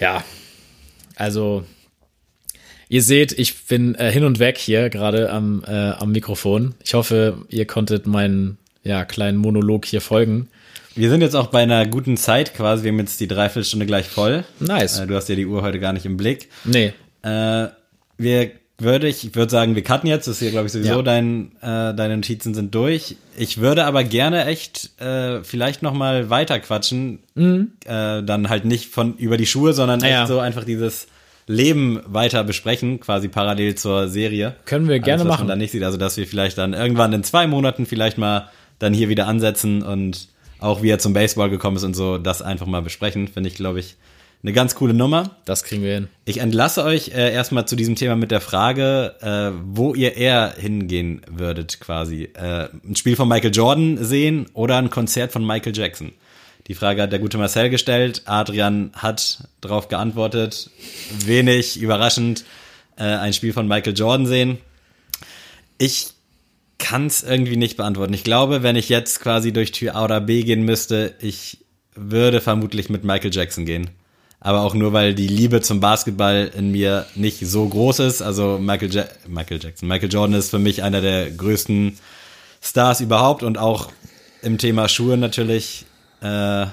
Ja, also ihr seht, ich bin äh, hin und weg hier gerade am, äh, am Mikrofon. Ich hoffe, ihr konntet meinen ja, kleinen Monolog hier folgen.
Wir sind jetzt auch bei einer guten Zeit quasi. Wir haben jetzt die Dreiviertelstunde gleich voll.
Nice.
Äh, du hast ja die Uhr heute gar nicht im Blick.
Nee,
Äh, wir würde ich, ich würde sagen, wir cutten jetzt. Das ist hier, glaube ich, sowieso
Ja.
dein, äh, deine Notizen sind durch. Ich würde aber gerne echt äh, vielleicht noch mal weiter quatschen. Äh, dann halt nicht von über die Schuhe, sondern
Mhm. Ja.
echt so einfach dieses Leben weiter besprechen, quasi parallel zur Serie.
Können wir gerne
was
machen.
Man dann nicht sieht, also dass wir vielleicht dann irgendwann in zwei Monaten vielleicht mal dann hier wieder ansetzen und auch wie er zum Baseball gekommen ist und so, das einfach mal besprechen, finde ich, glaube ich, eine ganz coole Nummer.
das kriegen wir hin.
Ich entlasse euch äh, erstmal zu diesem Thema mit der Frage, äh, wo ihr eher hingehen würdet quasi. Äh, ein Spiel von Michael Jordan sehen oder ein Konzert von Michael Jackson? Die Frage hat der gute Marcel gestellt. Adrian hat darauf geantwortet. Wenig überraschend äh, ein Spiel von Michael Jordan sehen. Ich kann es irgendwie nicht beantworten. Ich glaube, wenn ich jetzt quasi durch Tür A oder B gehen müsste, ich würde vermutlich mit Michael Jackson gehen. Aber auch nur, weil die Liebe zum Basketball in mir nicht so groß ist. Also Michael, ja Michael Jackson. Michael Jordan ist für mich einer der größten Stars überhaupt und auch im Thema Schuhe natürlich, äh,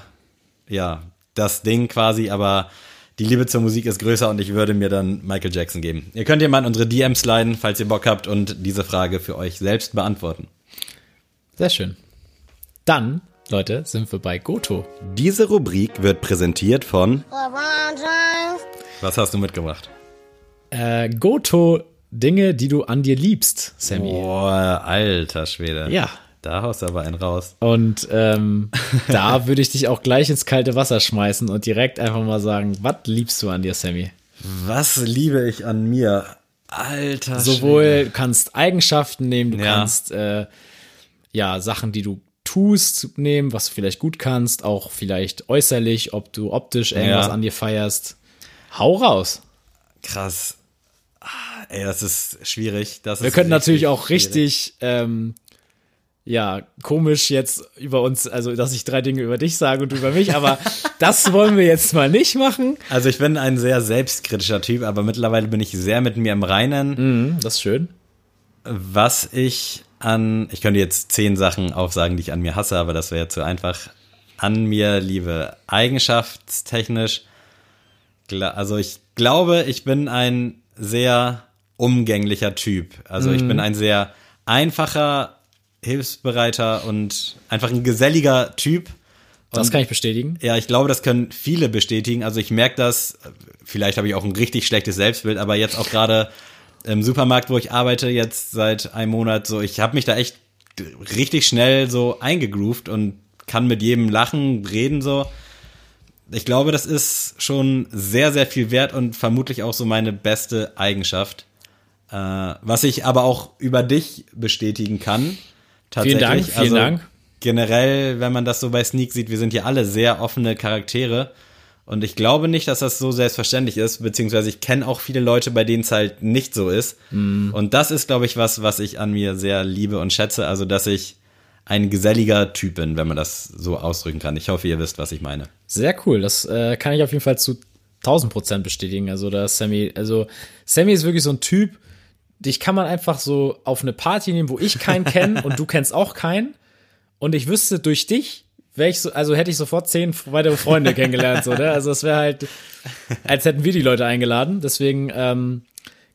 ja, das Ding quasi, aber die Liebe zur Musik ist größer und ich würde mir dann Michael Jackson geben. Ihr könnt ja mal in unsere DMs sliden, falls ihr Bock habt und diese Frage für euch selbst beantworten.
Sehr schön. Dann, Leute, sind wir bei Goto.
Diese Rubrik wird präsentiert von. Was hast du mitgebracht?
Äh, Goto, Dinge, die du an dir liebst, Sammy.
Boah, alter Schwede.
Ja.
Da haust du aber einen raus.
Und ähm, da würde ich dich auch gleich ins kalte Wasser schmeißen und direkt einfach mal sagen, was liebst du an dir, Sammy?
Was liebe ich an mir? Alter
Sowohl du kannst Eigenschaften nehmen, du
Ja.
kannst äh, ja Sachen, die du tust, nehmen, was du vielleicht gut kannst, auch vielleicht äußerlich, ob du optisch irgendwas
Ja.
an dir feierst. Hau raus.
Krass. Ah, Ey, das ist schwierig. Das
Wir
ist
könnten natürlich auch richtig, ähm, ja, komisch jetzt über uns, also dass ich drei Dinge über dich sage und du über mich, aber das wollen wir jetzt mal nicht machen.
Also ich bin ein sehr selbstkritischer Typ, aber mittlerweile bin ich sehr mit mir im Reinen.
Mhm, das ist schön.
Was ich an, ich könnte jetzt zehn Sachen aufsagen, die ich an mir hasse, aber das wäre zu einfach. An mir liebe eigenschaftstechnisch. Also ich glaube, ich bin ein sehr umgänglicher Typ. Also ich bin ein sehr einfacher, hilfsbereiter und einfach ein geselliger Typ.
Das
Und-
kann ich bestätigen.
Ja, ich glaube, das können viele bestätigen. Also ich merke das, vielleicht habe ich auch ein richtig schlechtes Selbstbild, aber jetzt auch gerade im Supermarkt, wo ich arbeite, jetzt seit einem Monat, so, ich habe mich da echt richtig schnell so eingegroovt und kann mit jedem lachen, reden so. Ich glaube, das ist schon sehr, sehr viel wert und vermutlich auch so meine beste Eigenschaft. Äh, was ich aber auch über dich bestätigen kann.
Vielen Dank, vielen
also,
Dank.
Generell, wenn man das so bei Sneak sieht, wir sind ja alle sehr offene Charaktere. Und ich glaube nicht, dass das so selbstverständlich ist, beziehungsweise ich kenne auch viele Leute, bei denen es halt nicht so ist.
Mhm.
Und das ist, glaube ich, was, was ich an mir sehr liebe und schätze. Also, dass ich ein geselliger Typ bin, wenn man das so ausdrücken kann. Ich hoffe, ihr wisst, was ich meine.
Sehr cool. Das äh, kann ich auf jeden Fall zu 1000 Prozent bestätigen. Also, da ist Sammy, also Sammy ist wirklich so ein Typ, dich kann man einfach so auf eine Party nehmen, wo ich keinen kenne und du kennst auch keinen. Und ich wüsste durch dich, wäre ich so, also hätte ich sofort zehn weitere Freunde kennengelernt, so, ne? Also es wäre halt, als hätten wir die Leute eingeladen. Deswegen ähm,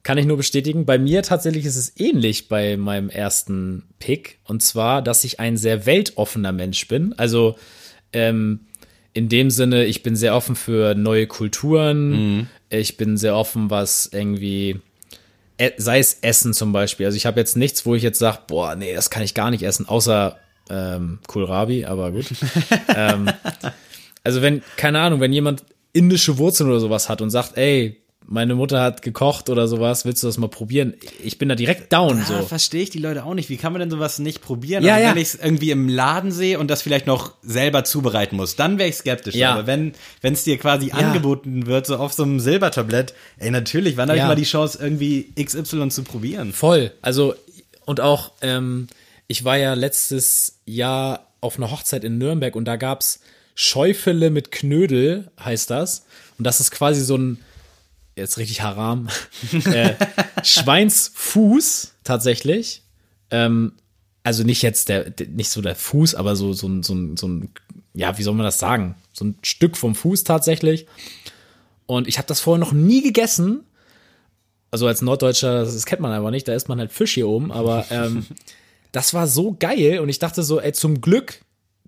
kann ich nur bestätigen, bei mir tatsächlich ist es ähnlich bei meinem ersten Pick. Und zwar, dass ich ein sehr weltoffener Mensch bin. Also ähm, in dem Sinne, ich bin sehr offen für neue Kulturen. Ich bin sehr offen, was irgendwie, sei es Essen zum Beispiel. Also ich habe jetzt nichts, wo ich jetzt sage, boah, nee, das kann ich gar nicht essen, außer ähm, Kohlrabi, aber gut. ähm, also wenn, keine Ahnung, wenn jemand indische Wurzeln oder sowas hat und sagt, ey, meine Mutter hat gekocht oder sowas, willst du das mal probieren? Ich bin da direkt down,
Ah,
so.
verstehe ich die Leute auch nicht. Wie kann man denn sowas nicht probieren?
Ja,
also,
ja.
Wenn ich es irgendwie im Laden sehe und das vielleicht noch selber zubereiten muss, dann wäre ich skeptisch.
Ja.
Aber wenn es dir quasi angeboten wird, so auf so einem Silbertablett, ey, natürlich, wann habe
Ja.
ich mal die Chance, irgendwie XY zu probieren?
Voll. Also, und auch, ähm, ich war ja letztes Jahr auf einer Hochzeit in Nürnberg und da gab's Schäufele mit Knödel, heißt das. Und das ist quasi so ein, jetzt richtig haram, äh, Schweinsfuß tatsächlich. Ähm, also nicht jetzt der, nicht so der Fuß, aber so, so, ein- so, ein- so ein, ja, wie soll man das sagen? So ein Stück vom Fuß tatsächlich. Und ich habe das vorher noch nie gegessen also als Norddeutscher, das, kennt man einfach nicht, da isst man halt Fisch hier oben, aber ähm, das war so geil und ich dachte so, ey, zum Glück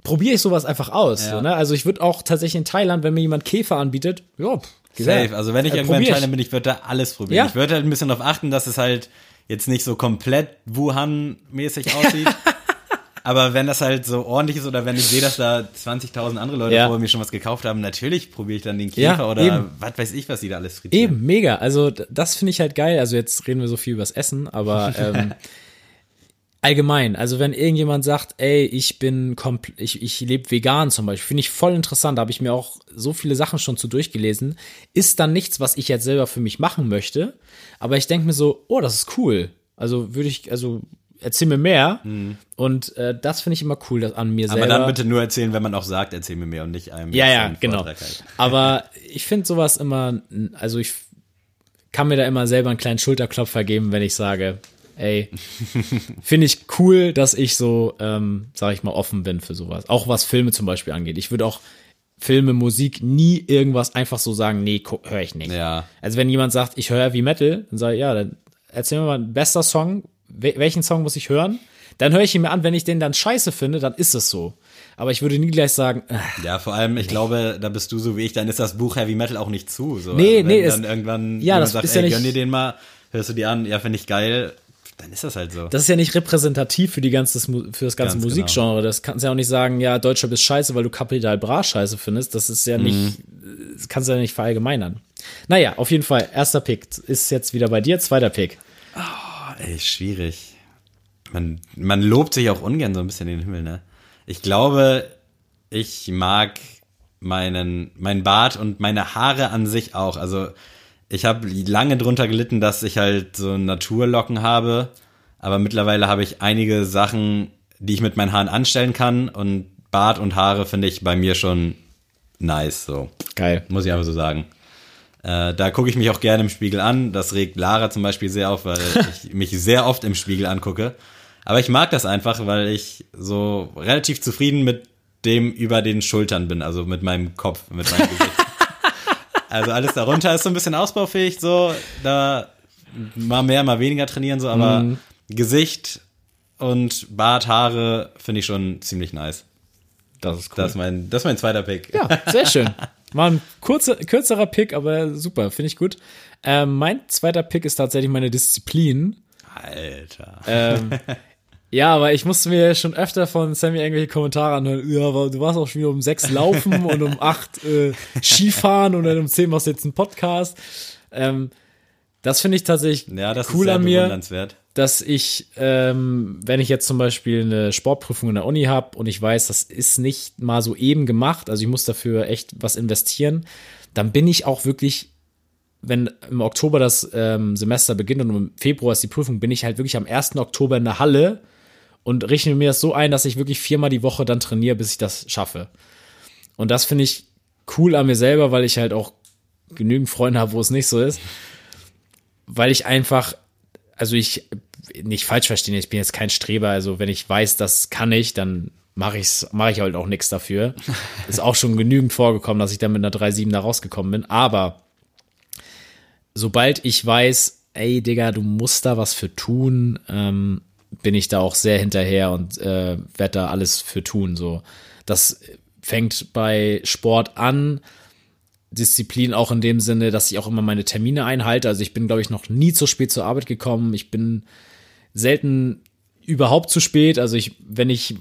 probiere ich sowas einfach aus.
Ja.
So, ne? Also ich würde auch tatsächlich in Thailand, wenn mir jemand Käfer anbietet, ja.
Safe. Also wenn ich
Äh,
irgendwann in bin, ich würde da alles probieren.
Ja.
Ich würde halt ein bisschen darauf achten, dass es halt jetzt nicht so komplett Wuhan-mäßig aussieht. Aber wenn das halt so ordentlich ist oder wenn ich sehe, dass da 20.000 andere Leute
Ja.
vor mir schon was gekauft haben, natürlich probiere ich dann den
Ja,
Käfer oder
eben.
was weiß ich, was die da alles frittieren.
Eben, mega. Also das finde ich halt geil. Also jetzt reden wir so viel übers Essen, aber ähm, allgemein, also wenn irgendjemand sagt, ey, ich bin kompl ich, ich lebe vegan zum Beispiel, finde ich voll interessant, da habe ich mir auch so viele Sachen schon zu durchgelesen, ist dann nichts, was ich jetzt selber für mich machen möchte, aber ich denke mir so, oh, das ist cool. Also würde ich, also erzähl mir mehr und äh, das finde ich immer cool das an mir
Mhm. Aber
selber.
dann bitte nur erzählen, wenn man auch sagt, erzähl mir mehr und nicht einem.
Ja, ja, genau.
Halt.
Aber ich finde sowas immer, also ich kann mir da immer selber einen kleinen Schulterklopfer geben, wenn ich sage, ey, finde ich cool, dass ich so, ähm, sag ich mal, offen bin für sowas. Auch was Filme zum Beispiel angeht. Ich würde auch Filme, Musik nie irgendwas einfach so sagen, nee, höre ich nicht.
Ja.
Also wenn jemand sagt, ich höre Heavy Metal, dann sage ich, ja, dann erzähl mir mal ein bester Song, Wel welchen Song muss ich hören? Dann höre ich ihn mir an, wenn ich den dann scheiße finde, dann ist es so. Aber ich würde nie gleich sagen, äh,
Ja, vor allem, ich glaube, da bist du so wie ich, dann ist das Buch Heavy Metal auch nicht zu. So.
Nee,
Also
nee,
Wenn dann
es-
irgendwann
ja, das
sagt,
ist ja
ey,
nicht-
gönn dir den mal, hörst du die an, ja, finde ich geil, dann ist das halt so.
das ist ja nicht repräsentativ für die ganze, für das ganze
Ganz genau.
Musikgenre. Das kannst du ja auch nicht sagen, ja, Deutscher bist scheiße, weil du Capital Bra scheiße findest. Das ist ja nicht,
Mhm.
das kannst du ja nicht verallgemeinern. Naja, auf jeden Fall, erster Pick ist jetzt wieder bei dir, zweiter Pick.
Ey, schwierig. Man, man lobt sich auch ungern so ein bisschen in den Himmel, ne? Ich glaube, ich mag meinen, mein Bart und meine Haare an sich auch. Also, ich habe lange drunter gelitten, dass ich halt so Naturlocken habe. Aber mittlerweile habe ich einige Sachen, die ich mit meinen Haaren anstellen kann. Und Bart und Haare finde ich bei mir schon nice, so.
Geil.
Muss ich einfach so sagen. Äh, da gucke ich mich auch gerne im Spiegel an. Das regt Lara zum Beispiel sehr auf, weil ich mich sehr oft im Spiegel angucke. Aber ich mag das einfach, weil ich so relativ zufrieden mit dem über den Schultern bin, also mit meinem Kopf, mit meinem Gesicht. Also alles darunter ist so ein bisschen ausbaufähig, so da mal mehr, mal weniger trainieren, so, aber Gesicht und Bart, Haare finde ich schon ziemlich nice.
Das ist cool.
Das ist mein, das ist mein zweiter Pick.
Ja, sehr schön. War ein kurzer, kürzerer Pick, aber super, finde ich gut. Ähm, mein zweiter Pick ist tatsächlich meine Disziplin.
Alter.
Ähm, ja, aber ich musste mir schon öfter von Sammy irgendwelche Kommentare anhören. Ja, aber du warst auch schon wieder um sechs laufen und um acht äh, Skifahren und dann um zehn machst du jetzt einen Podcast. Ähm, das finde ich tatsächlich
Ja,
cool an mir. dass ich, ähm, wenn ich jetzt zum Beispiel eine Sportprüfung in der Uni habe und ich weiß, das ist nicht mal so eben gemacht, also ich muss dafür echt was investieren, dann bin ich auch wirklich, wenn im Oktober das ähm, Semester beginnt und im Februar ist die Prüfung, bin ich halt wirklich am 1. Oktober in der Halle und rechne mir das so ein, dass ich wirklich viermal die Woche dann trainiere, bis ich das schaffe. Und das finde ich cool an mir selber, weil ich halt auch genügend Freunde habe, wo es nicht so ist. Weil ich einfach, also ich nicht falsch verstehen, ich bin jetzt kein Streber, also wenn ich weiß, das kann ich, dann mache ich's, mache ich halt auch nichts dafür. Ist auch schon genügend vorgekommen, dass ich dann mit einer 3-7 da rausgekommen bin, aber sobald ich weiß, ey Digga, du musst da was für tun, ähm, bin ich da auch sehr hinterher und äh, werde da alles für tun. So, das fängt bei Sport an. Disziplin auch in dem Sinne, dass ich auch immer meine Termine einhalte. Also ich bin, glaube ich, noch nie zu spät zur Arbeit gekommen. Ich bin selten überhaupt zu spät. Also ich, wenn ich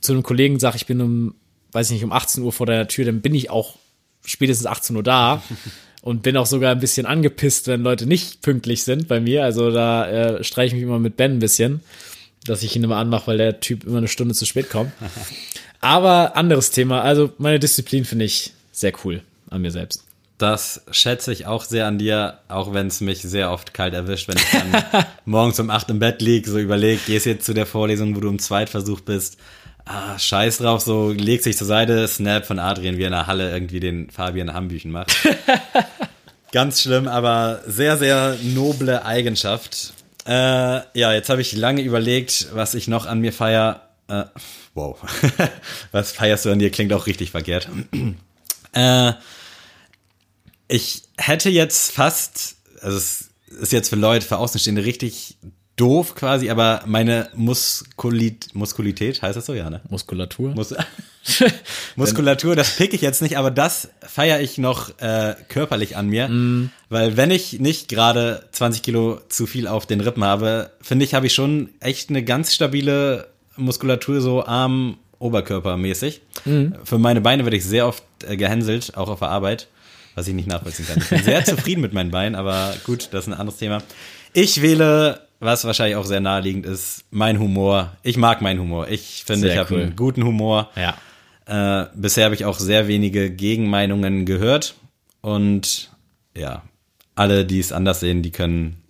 zu einem Kollegen sage, ich bin um, weiß ich nicht, um 18 Uhr vor der Tür, dann bin ich auch spätestens 18 Uhr da und bin auch sogar ein bisschen angepisst, wenn Leute nicht pünktlich sind bei mir. Also da äh, streiche ich mich immer mit Ben ein bisschen, dass ich ihn immer anmache, weil der Typ immer eine Stunde zu spät kommt. Aber anderes Thema. Also meine Disziplin finde ich sehr cool an mir selbst.
Das schätze ich auch sehr an dir, auch wenn es mich sehr oft kalt erwischt, wenn ich dann morgens um acht im Bett liege, so überleg, gehst jetzt zu der Vorlesung, wo du im Zweitversuch bist. Ah, scheiß drauf, so legt sich zur Seite, Snap von Adrian, wie er in der Halle irgendwie den Fabian Hambüchen macht. Ganz schlimm, aber sehr, sehr noble Eigenschaft. Äh, ja, jetzt habe ich lange überlegt, was ich noch an mir feier. Äh, wow. was feierst du an dir? Klingt auch richtig verkehrt. äh, ich hätte jetzt fast, also es ist jetzt für Leute, für Außenstehende richtig doof quasi, aber meine Muskulit, Muskulität, heißt das so, ja, ne?
Muskulatur.
Mus Muskulatur, das pick ich jetzt nicht, aber das feiere ich noch äh, körperlich an mir, weil wenn ich nicht gerade 20 Kilo zu viel auf den Rippen habe, finde ich, habe ich schon echt eine ganz stabile Muskulatur, so Arm, Oberkörper mäßig. Für meine Beine werde ich sehr oft äh, gehänselt, auch auf der Arbeit, was ich nicht nachvollziehen kann. Ich bin sehr zufrieden mit meinen Beinen, aber gut, das ist ein anderes Thema. Ich wähle, was wahrscheinlich auch sehr naheliegend ist, mein Humor. Ich mag meinen Humor. Ich finde,
Sehr
ich habe
cool.
einen guten Humor.
Ja.
Äh, bisher habe ich auch sehr wenige Gegenmeinungen gehört. Und ja, alle, die es anders sehen, die können,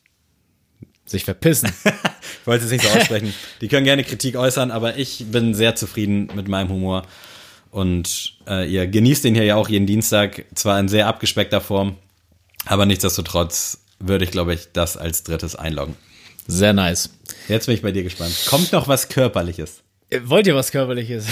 Sich verpissen.
ich wollte es nicht so aussprechen, die können gerne Kritik äußern, aber ich bin sehr zufrieden mit meinem Humor. Und äh, ihr genießt den hier ja auch jeden Dienstag, zwar in sehr abgespeckter Form, aber nichtsdestotrotz würde ich, glaube ich, das als drittes einloggen.
Sehr nice.
Jetzt bin ich bei dir gespannt. Kommt noch was Körperliches?
Äh, Wollt ihr was Körperliches?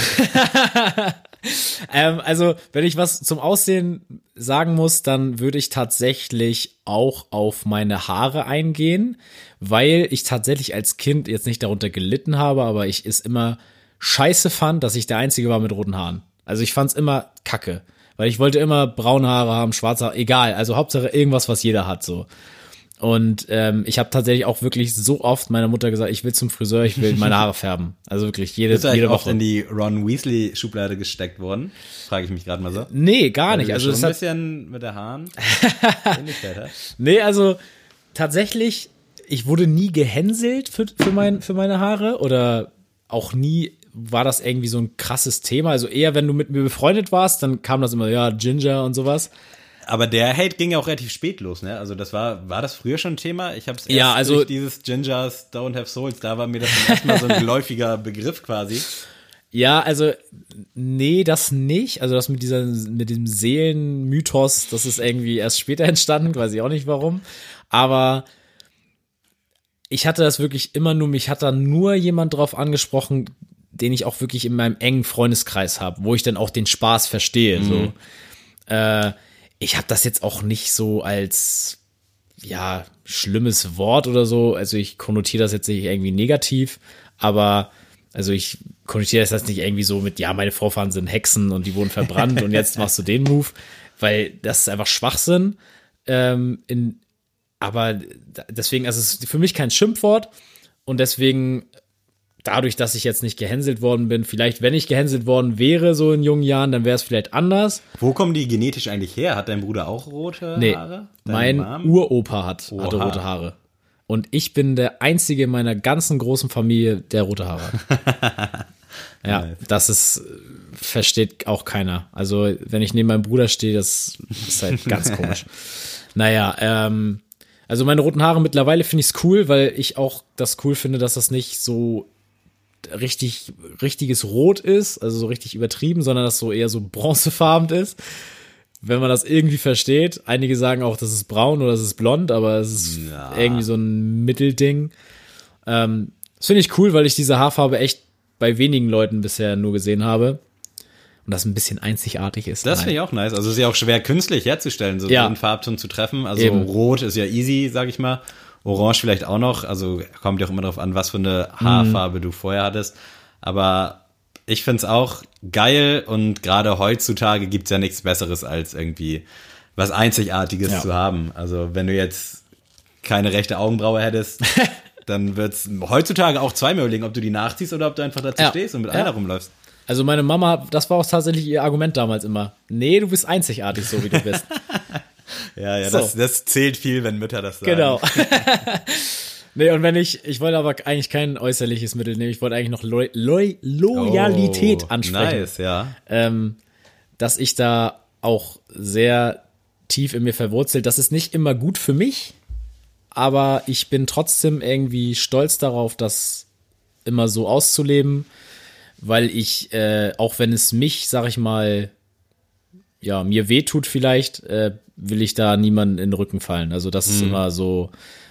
ähm, also, wenn ich was zum Aussehen sagen muss, dann würde ich tatsächlich auch auf meine Haare eingehen, weil ich tatsächlich als Kind jetzt nicht darunter gelitten habe, aber ich es immer scheiße fand, dass ich der Einzige war mit roten Haaren. Also ich fand's immer kacke, weil ich wollte immer braune Haare haben, schwarze Haare, egal, also Hauptsache irgendwas, was jeder hat so. Und ähm, ich habe tatsächlich auch wirklich so oft meiner Mutter gesagt, ich will zum Friseur, ich will meine Haare färben. Also wirklich jede,
eigentlich
jede
oft
Woche.
in die Ron Weasley Schublade gesteckt worden? Frage ich mich gerade mal so.
Nee, gar nicht. Also das
ein bisschen mit der Haaren
nee, also tatsächlich, ich wurde nie gehänselt für, für, mein, für meine Haare oder auch nie war das irgendwie so ein krasses Thema. Also eher, wenn du mit mir befreundet warst, dann kam das immer, ja, Ginger und sowas.
Aber der Hate ging ja auch relativ spät los, ne? Also das war, war das früher schon ein Thema? Ich habe es erst
Ja, also-
durch dieses Gingers Don't Have Souls, da war mir das zum ersten Mal so ein geläufiger Begriff quasi.
Ja, also nee, das nicht. Also das mit dieser mit dem Seelenmythos, das ist irgendwie erst später entstanden, weiß ich auch nicht warum. Aber ich hatte das wirklich immer nur, mich hat da nur jemand drauf angesprochen, den ich auch wirklich in meinem engen Freundeskreis habe, wo ich dann auch den Spaß verstehe. So, äh, ich habe das jetzt auch nicht so als ja schlimmes Wort oder so. Also ich konnotiere das jetzt nicht irgendwie negativ, aber also ich konnotiere das jetzt nicht irgendwie so mit, ja, meine Vorfahren sind Hexen und die wurden verbrannt und jetzt machst du den Move, weil das ist einfach Schwachsinn. Ähm, in, aber deswegen, also es ist für mich kein Schimpfwort und deswegen dadurch, dass ich jetzt nicht gehänselt worden bin, vielleicht, wenn ich gehänselt worden wäre, so in jungen Jahren, dann wäre es vielleicht anders.
Wo kommen die genetisch eigentlich her? Hat dein Bruder auch rote
Nee,
Haare? Deine
mein
Mom?
Uropa hat, hatte
Oha.
rote Haare. Und ich bin der einzige in meiner ganzen großen Familie, der rote Haare hat. ja, das ist, versteht auch keiner. Also, wenn ich neben meinem Bruder stehe, das ist halt ganz komisch. Naja, ähm, also meine roten Haare mittlerweile finde ich es cool, weil ich auch das cool finde, dass das nicht so richtig, richtiges Rot ist, also so richtig übertrieben, sondern dass so eher so bronzefarben ist. Wenn man das irgendwie versteht. Einige sagen auch, das ist braun oder das ist blond, aber es ist
Ja.
irgendwie so ein Mittelding. Ähm, das finde ich cool, weil ich diese Haarfarbe echt bei wenigen Leuten bisher nur gesehen habe. Und das ein bisschen einzigartig ist.
Das finde ich auch nice. Also es ist ja auch schwer künstlich herzustellen, so
Ja.
einen Farbton zu treffen. Also
Eben.
rot ist ja easy, sag ich mal. Orange vielleicht auch noch. Also kommt ja auch immer darauf an, was für eine
Mhm.
Haarfarbe du vorher hattest. Aber ich find's auch geil und gerade heutzutage gibt's ja nichts Besseres als irgendwie was Einzigartiges
Ja.
zu haben. Also wenn du jetzt keine rechte Augenbraue hättest, dann wird's heutzutage auch zweimal überlegen, ob du die nachziehst oder ob du einfach dazu
Ja.
stehst und mit
Ja.
einer rumläufst.
Also meine Mama, das war auch tatsächlich ihr Argument damals immer. Nee, du bist einzigartig, so wie du bist.
Ja, ja,
So.
das, das zählt viel, wenn Mütter das sagen.
Genau. nee, und wenn ich, ich wollte aber eigentlich kein äußerliches Mittel nehmen, ich wollte eigentlich noch Lo Lo Loyalität
Oh,
ansprechen.
Nice, ja.
Ähm, dass ich da auch sehr tief in mir verwurzelt. Das ist nicht immer gut für mich, aber ich bin trotzdem irgendwie stolz darauf, das immer so auszuleben, weil ich, äh, auch wenn es mich, sag ich mal, ja, mir wehtut vielleicht, äh, will ich da niemanden in den Rücken fallen. Also das ist immer so,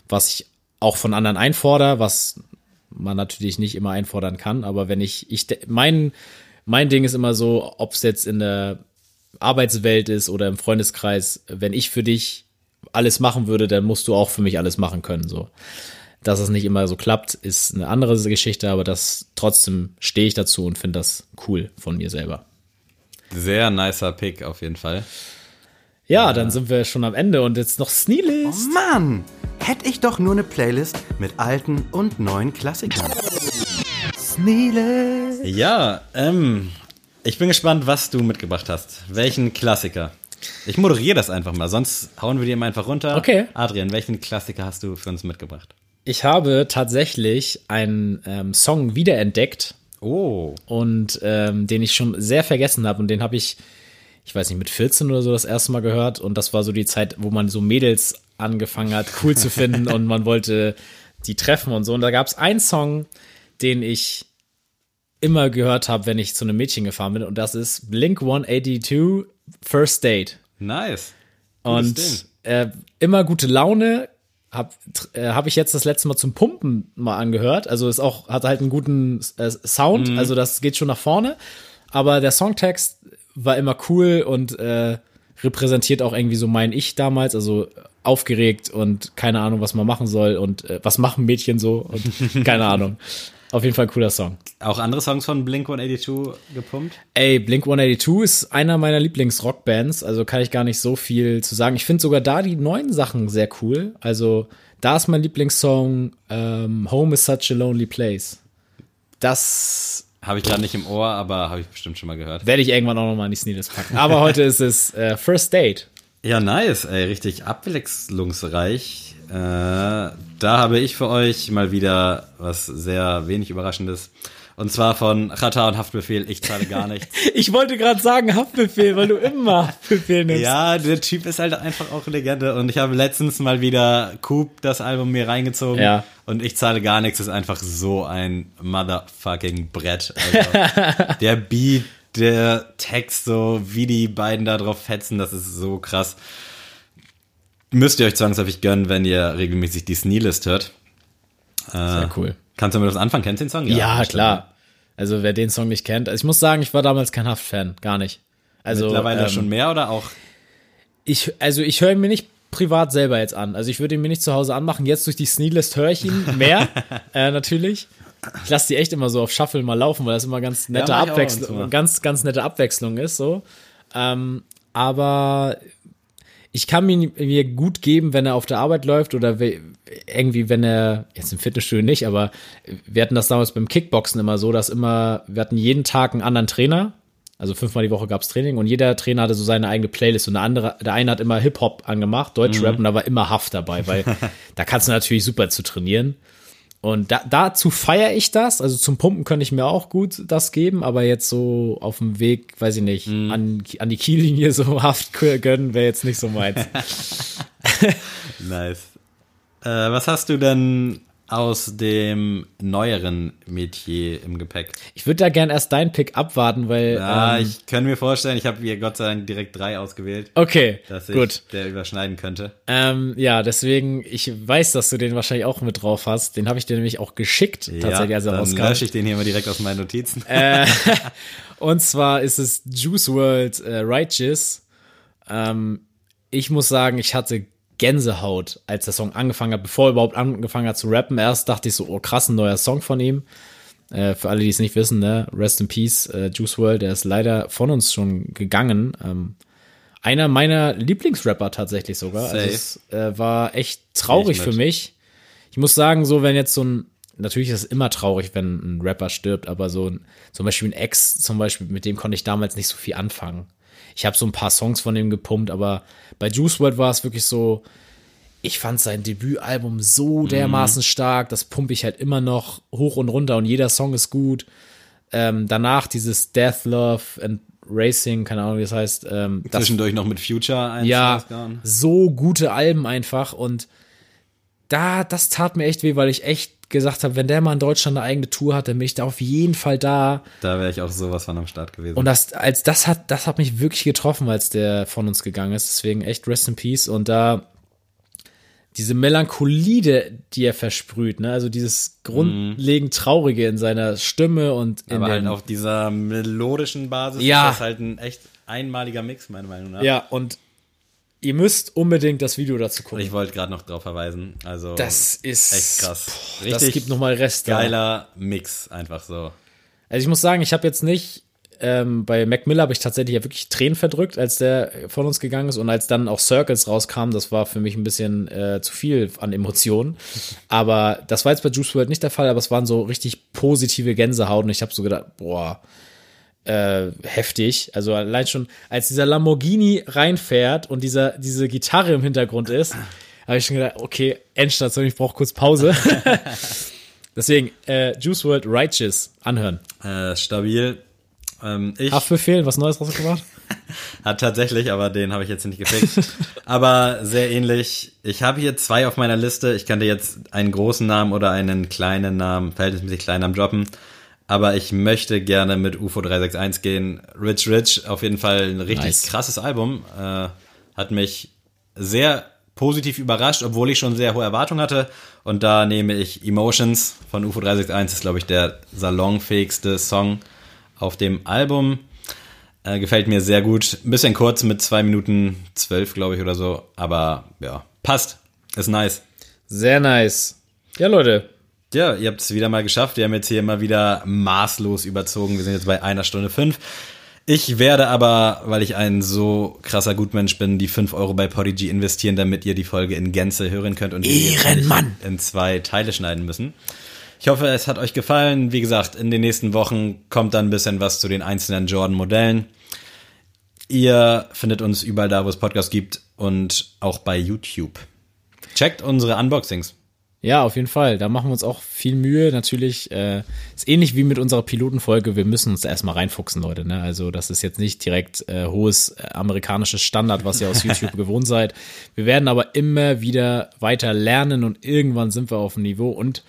was ich auch von anderen einfordere, was man natürlich nicht immer einfordern kann, aber wenn ich, ich, mein, mein Ding ist immer so, ob es jetzt in der Arbeitswelt ist oder im Freundeskreis, wenn ich für dich alles machen würde, dann musst du auch für mich alles machen können, so. Dass es nicht immer so klappt, ist eine andere Geschichte, aber das trotzdem stehe ich dazu und finde das cool von mir selber.
Sehr nicer Pick auf jeden Fall.
Ja, dann sind wir schon am Ende und jetzt noch Sneelist.
Mann, hätte ich doch nur eine Playlist mit alten und neuen Klassikern. Sneelist.
Ja, ähm, ich bin gespannt, was du mitgebracht hast. Welchen Klassiker? Ich moderiere das einfach mal, sonst hauen wir die immer einfach runter.
Okay.
Adrian, welchen Klassiker hast du für uns mitgebracht?
Ich habe tatsächlich einen ähm, Song wiederentdeckt
Oh,
und ähm, den ich schon sehr vergessen habe und den habe ich, ich weiß nicht, mit 14 oder so das erste Mal gehört und das war so die Zeit, wo man so Mädels angefangen hat, cool zu finden und man wollte die treffen und so. Und da gab es einen Song, den ich immer gehört habe, wenn ich zu einem Mädchen gefahren bin und das ist Blink 182 First Date.
nice. Gutes
Und äh, immer gute Laune, habe äh, hab ich jetzt das letzte Mal zum Pumpen mal angehört. Also ist auch hat halt einen guten äh, Sound,
Mhm.
also das geht schon nach vorne. Aber der Songtext war immer cool und äh, repräsentiert auch irgendwie so mein Ich damals, also aufgeregt und keine Ahnung, was man machen soll und äh, was machen Mädchen so und keine Ahnung. Auf jeden Fall ein cooler Song.
Auch andere Songs von Blink 182 gepumpt?
Ey, Blink 182 ist einer meiner Lieblings-Rockbands, also kann ich gar nicht so viel zu sagen. Ich finde sogar da die neuen Sachen sehr cool. Also da ist mein Lieblingssong ähm, Home is Such a Lonely Place. Das
Habe ich gerade nicht im Ohr, aber habe ich bestimmt schon mal gehört.
werde ich irgendwann auch nochmal in die Sneelist packen. Aber heute ist es äh, First Date.
Ja, nice, ey, richtig abwechslungsreich. Äh, da habe ich für euch mal wieder was sehr wenig Überraschendes. Und zwar von Chata und Haftbefehl, ich zahle gar nichts.
Ich wollte gerade sagen Haftbefehl, weil du immer Haftbefehl nimmst.
ja, der Typ ist halt einfach auch Legende. Und ich habe letztens mal wieder Coop das Album mir reingezogen.
Ja.
Und ich zahle gar nichts, ist einfach so ein motherfucking Brett. Also, der Beat, der Text, so wie die beiden da drauf fetzen, das ist so krass. Müsst ihr euch zwangsläufig gönnen, wenn ihr regelmäßig die Sneelist hört.
Sehr cool.
Kannst du mir das anfangen? Kennst du den Song?
Ja,
bestimmt.
klar. Also wer den Song nicht kennt, also ich muss sagen, ich war damals kein Haft-Fan, gar nicht. Also
Mittlerweile
ähm,
schon mehr oder auch?
ich, also ich höre ihn mir nicht privat selber jetzt an. Also ich würde ihn mir nicht zu Hause anmachen. Jetzt durch die Sneelist höre ich ihn mehr, äh, natürlich. Ich lasse die echt immer so auf Shuffle mal laufen, weil das immer ganz nette
auch
Abwechslung, ganz, ganz nette Abwechslung ist, so. Ähm, aber ich kann mir, mir gut geben, wenn er auf der Arbeit läuft oder irgendwie, wenn er, jetzt im Fitnessstudio nicht, aber wir hatten das damals beim Kickboxen immer so, dass immer, wir hatten jeden Tag einen anderen Trainer, also fünfmal die Woche gab's Training und jeder Trainer hatte so seine eigene Playlist und der andere, der eine hat immer Hip-Hop angemacht, Deutschrap und da war immer Haft dabei, weil da kannst du natürlich super zu trainieren. Und da, dazu feiere ich das. Also zum Pumpen könnte ich mir auch gut das geben, aber jetzt so auf dem Weg, weiß ich nicht, an, an die Kiellinie so Haft gönnen, wäre jetzt nicht so meins.
Nice. Äh, was hast du denn aus dem neueren Metier im Gepäck?
Ich würde da gern erst deinen Pick abwarten, weil.
Ja,
ähm,
ich kann mir vorstellen, ich habe hier Gott sei Dank direkt drei ausgewählt,
okay,
dass ich
gut.
der überschneiden könnte.
Ähm, ja, deswegen, ich weiß, dass du den wahrscheinlich auch mit drauf hast. Den habe ich dir nämlich auch geschickt, tatsächlich, als er
dann
rauskam.
lösche ich den hier mal direkt aus meinen Notizen.
Und zwar ist es Juice World äh, Righteous. Ähm, ich muss sagen, ich hatte Gänsehaut, als der Song angefangen hat, bevor er überhaupt angefangen hat zu rappen. Erst dachte ich so, oh krass, ein neuer Song von ihm. Äh, für alle, die es nicht wissen, ne, Rest in Peace, äh, Juice World, der ist leider von uns schon gegangen. Ähm, einer meiner Lieblingsrapper tatsächlich sogar.
Safe.
Also es äh, war echt traurig für mich. Ich muss sagen, so wenn jetzt so ein, natürlich ist es immer traurig, wenn ein Rapper stirbt, aber so ein, zum Beispiel ein Ex, zum Beispiel, mit dem konnte ich damals nicht so viel anfangen. Ich habe so ein paar Songs von dem gepumpt, aber bei Juice WRLD war es wirklich so, ich fand sein Debütalbum so dermaßen stark, das pumpe ich halt immer noch hoch und runter und jeder Song ist gut. Ähm, danach dieses Death, Love and Racing, keine Ahnung, wie das heißt. Ähm, das
Zwischendurch noch mit Future eins
ja, so gute Alben einfach und da, das tat mir echt weh, weil ich echt gesagt habe, wenn der mal in Deutschland eine eigene Tour hat, dann bin ich da auf jeden Fall da.
Da wäre ich auch sowas von am Start gewesen.
Und das, als das hat, das hat mich wirklich getroffen, als der von uns gegangen ist. Deswegen echt Rest in Peace. Und da diese Melancholie, die- er versprüht, ne, also dieses grundlegend Traurige in seiner Stimme und in
Aber halt auf dieser melodischen Basis
Ja.
ist das halt ein echt einmaliger Mix, meiner Meinung nach.
ja, und ihr müsst unbedingt das Video dazu gucken.
ich wollte gerade noch drauf verweisen. Also
Das ist
echt krass.
Boah, das gibt nochmal Rest. da.
geiler Mix, einfach so.
Also ich muss sagen, ich habe jetzt nicht, ähm, bei Mac Miller habe ich tatsächlich ja wirklich Tränen verdrückt, als der von uns gegangen ist und als dann auch Circles rauskam, das war für mich ein bisschen äh, zu viel an Emotionen. Aber das war jetzt bei Juice WRLD nicht der Fall, aber es waren so richtig positive Gänsehaut und ich habe so gedacht, boah, äh, heftig. Also allein schon, als dieser Lamborghini reinfährt und dieser, diese Gitarre im Hintergrund ist, habe ich schon gedacht, okay, Endstation, ich brauche kurz Pause. Deswegen, äh, Juice WRLD Righteous anhören.
Äh, stabil. Ähm, ich
Haftbefehl, was Neues rausgebracht?
hat tatsächlich, aber den habe ich jetzt nicht gefixt. aber sehr ähnlich. Ich habe hier zwei auf meiner Liste. Ich könnte jetzt einen großen Namen oder einen kleinen Namen, verhältnismäßig kleinen Namen droppen. Aber ich möchte gerne mit UFO 361 gehen. Rich Rich, auf jeden Fall ein richtig
Nice.
krasses Album. Äh, hat mich sehr positiv überrascht, obwohl ich schon sehr hohe Erwartungen hatte. Und da nehme ich Emotions von UFO 361, ist glaube ich der salonfähigste Song auf dem Album. Äh, gefällt mir sehr gut. Ein bisschen kurz mit zwei Minuten zwölf, glaube ich, oder so. Aber ja, passt. Ist nice.
Sehr nice. Ja, Leute.
Ja, ihr habt es wieder mal geschafft. Wir haben jetzt hier immer wieder maßlos überzogen. Wir sind jetzt bei einer Stunde fünf. Ich werde aber, weil ich ein so krasser Gutmensch bin, die 5 Euro bei Podigy investieren, damit ihr die Folge in Gänze hören könnt und
Ehrenmann.
in zwei Teile schneiden müssen. Ich hoffe, es hat euch gefallen. Wie gesagt, in den nächsten Wochen kommt dann ein bisschen was zu den einzelnen Jordan-Modellen. Ihr findet uns überall da, wo es Podcasts gibt und auch bei YouTube. Checkt unsere Unboxings.
Ja, auf jeden Fall. Da machen wir uns auch viel Mühe. Natürlich äh, ist ähnlich wie mit unserer Pilotenfolge. Wir müssen uns erstmal reinfuchsen, Leute. Ne? Also das ist jetzt nicht direkt äh, hohes äh, amerikanisches Standard, was ihr aus YouTube gewohnt seid. Wir werden aber immer wieder weiter lernen und irgendwann sind wir auf dem Niveau. Und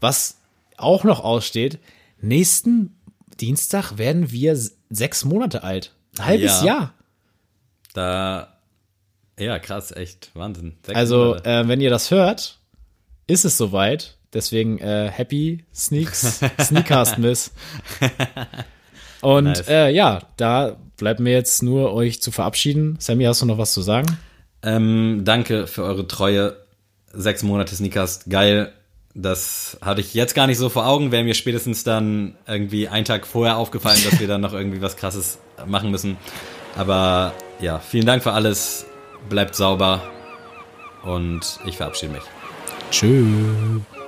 was auch noch aussteht, nächsten Dienstag werden wir sechs Monate alt. Ein halbes
Ja.
Jahr.
Da, ja, krass, echt, Wahnsinn. Sechs
Also, äh, wenn ihr das hört, ist es soweit. Deswegen äh, Happy Sneaks, Sneakcast Miss. Und
Nice.
äh, ja, da bleibt mir jetzt nur euch zu verabschieden. Sammy, hast du noch was zu sagen?
Ähm, danke für eure Treue. Sechs Monate Sneakers, geil. Das hatte ich jetzt gar nicht so vor Augen. Wäre mir spätestens dann irgendwie einen Tag vorher aufgefallen, dass wir dann noch irgendwie was Krasses machen müssen. Aber ja, vielen Dank für alles. Bleibt sauber. Und ich verabschiede mich.
Tschüss.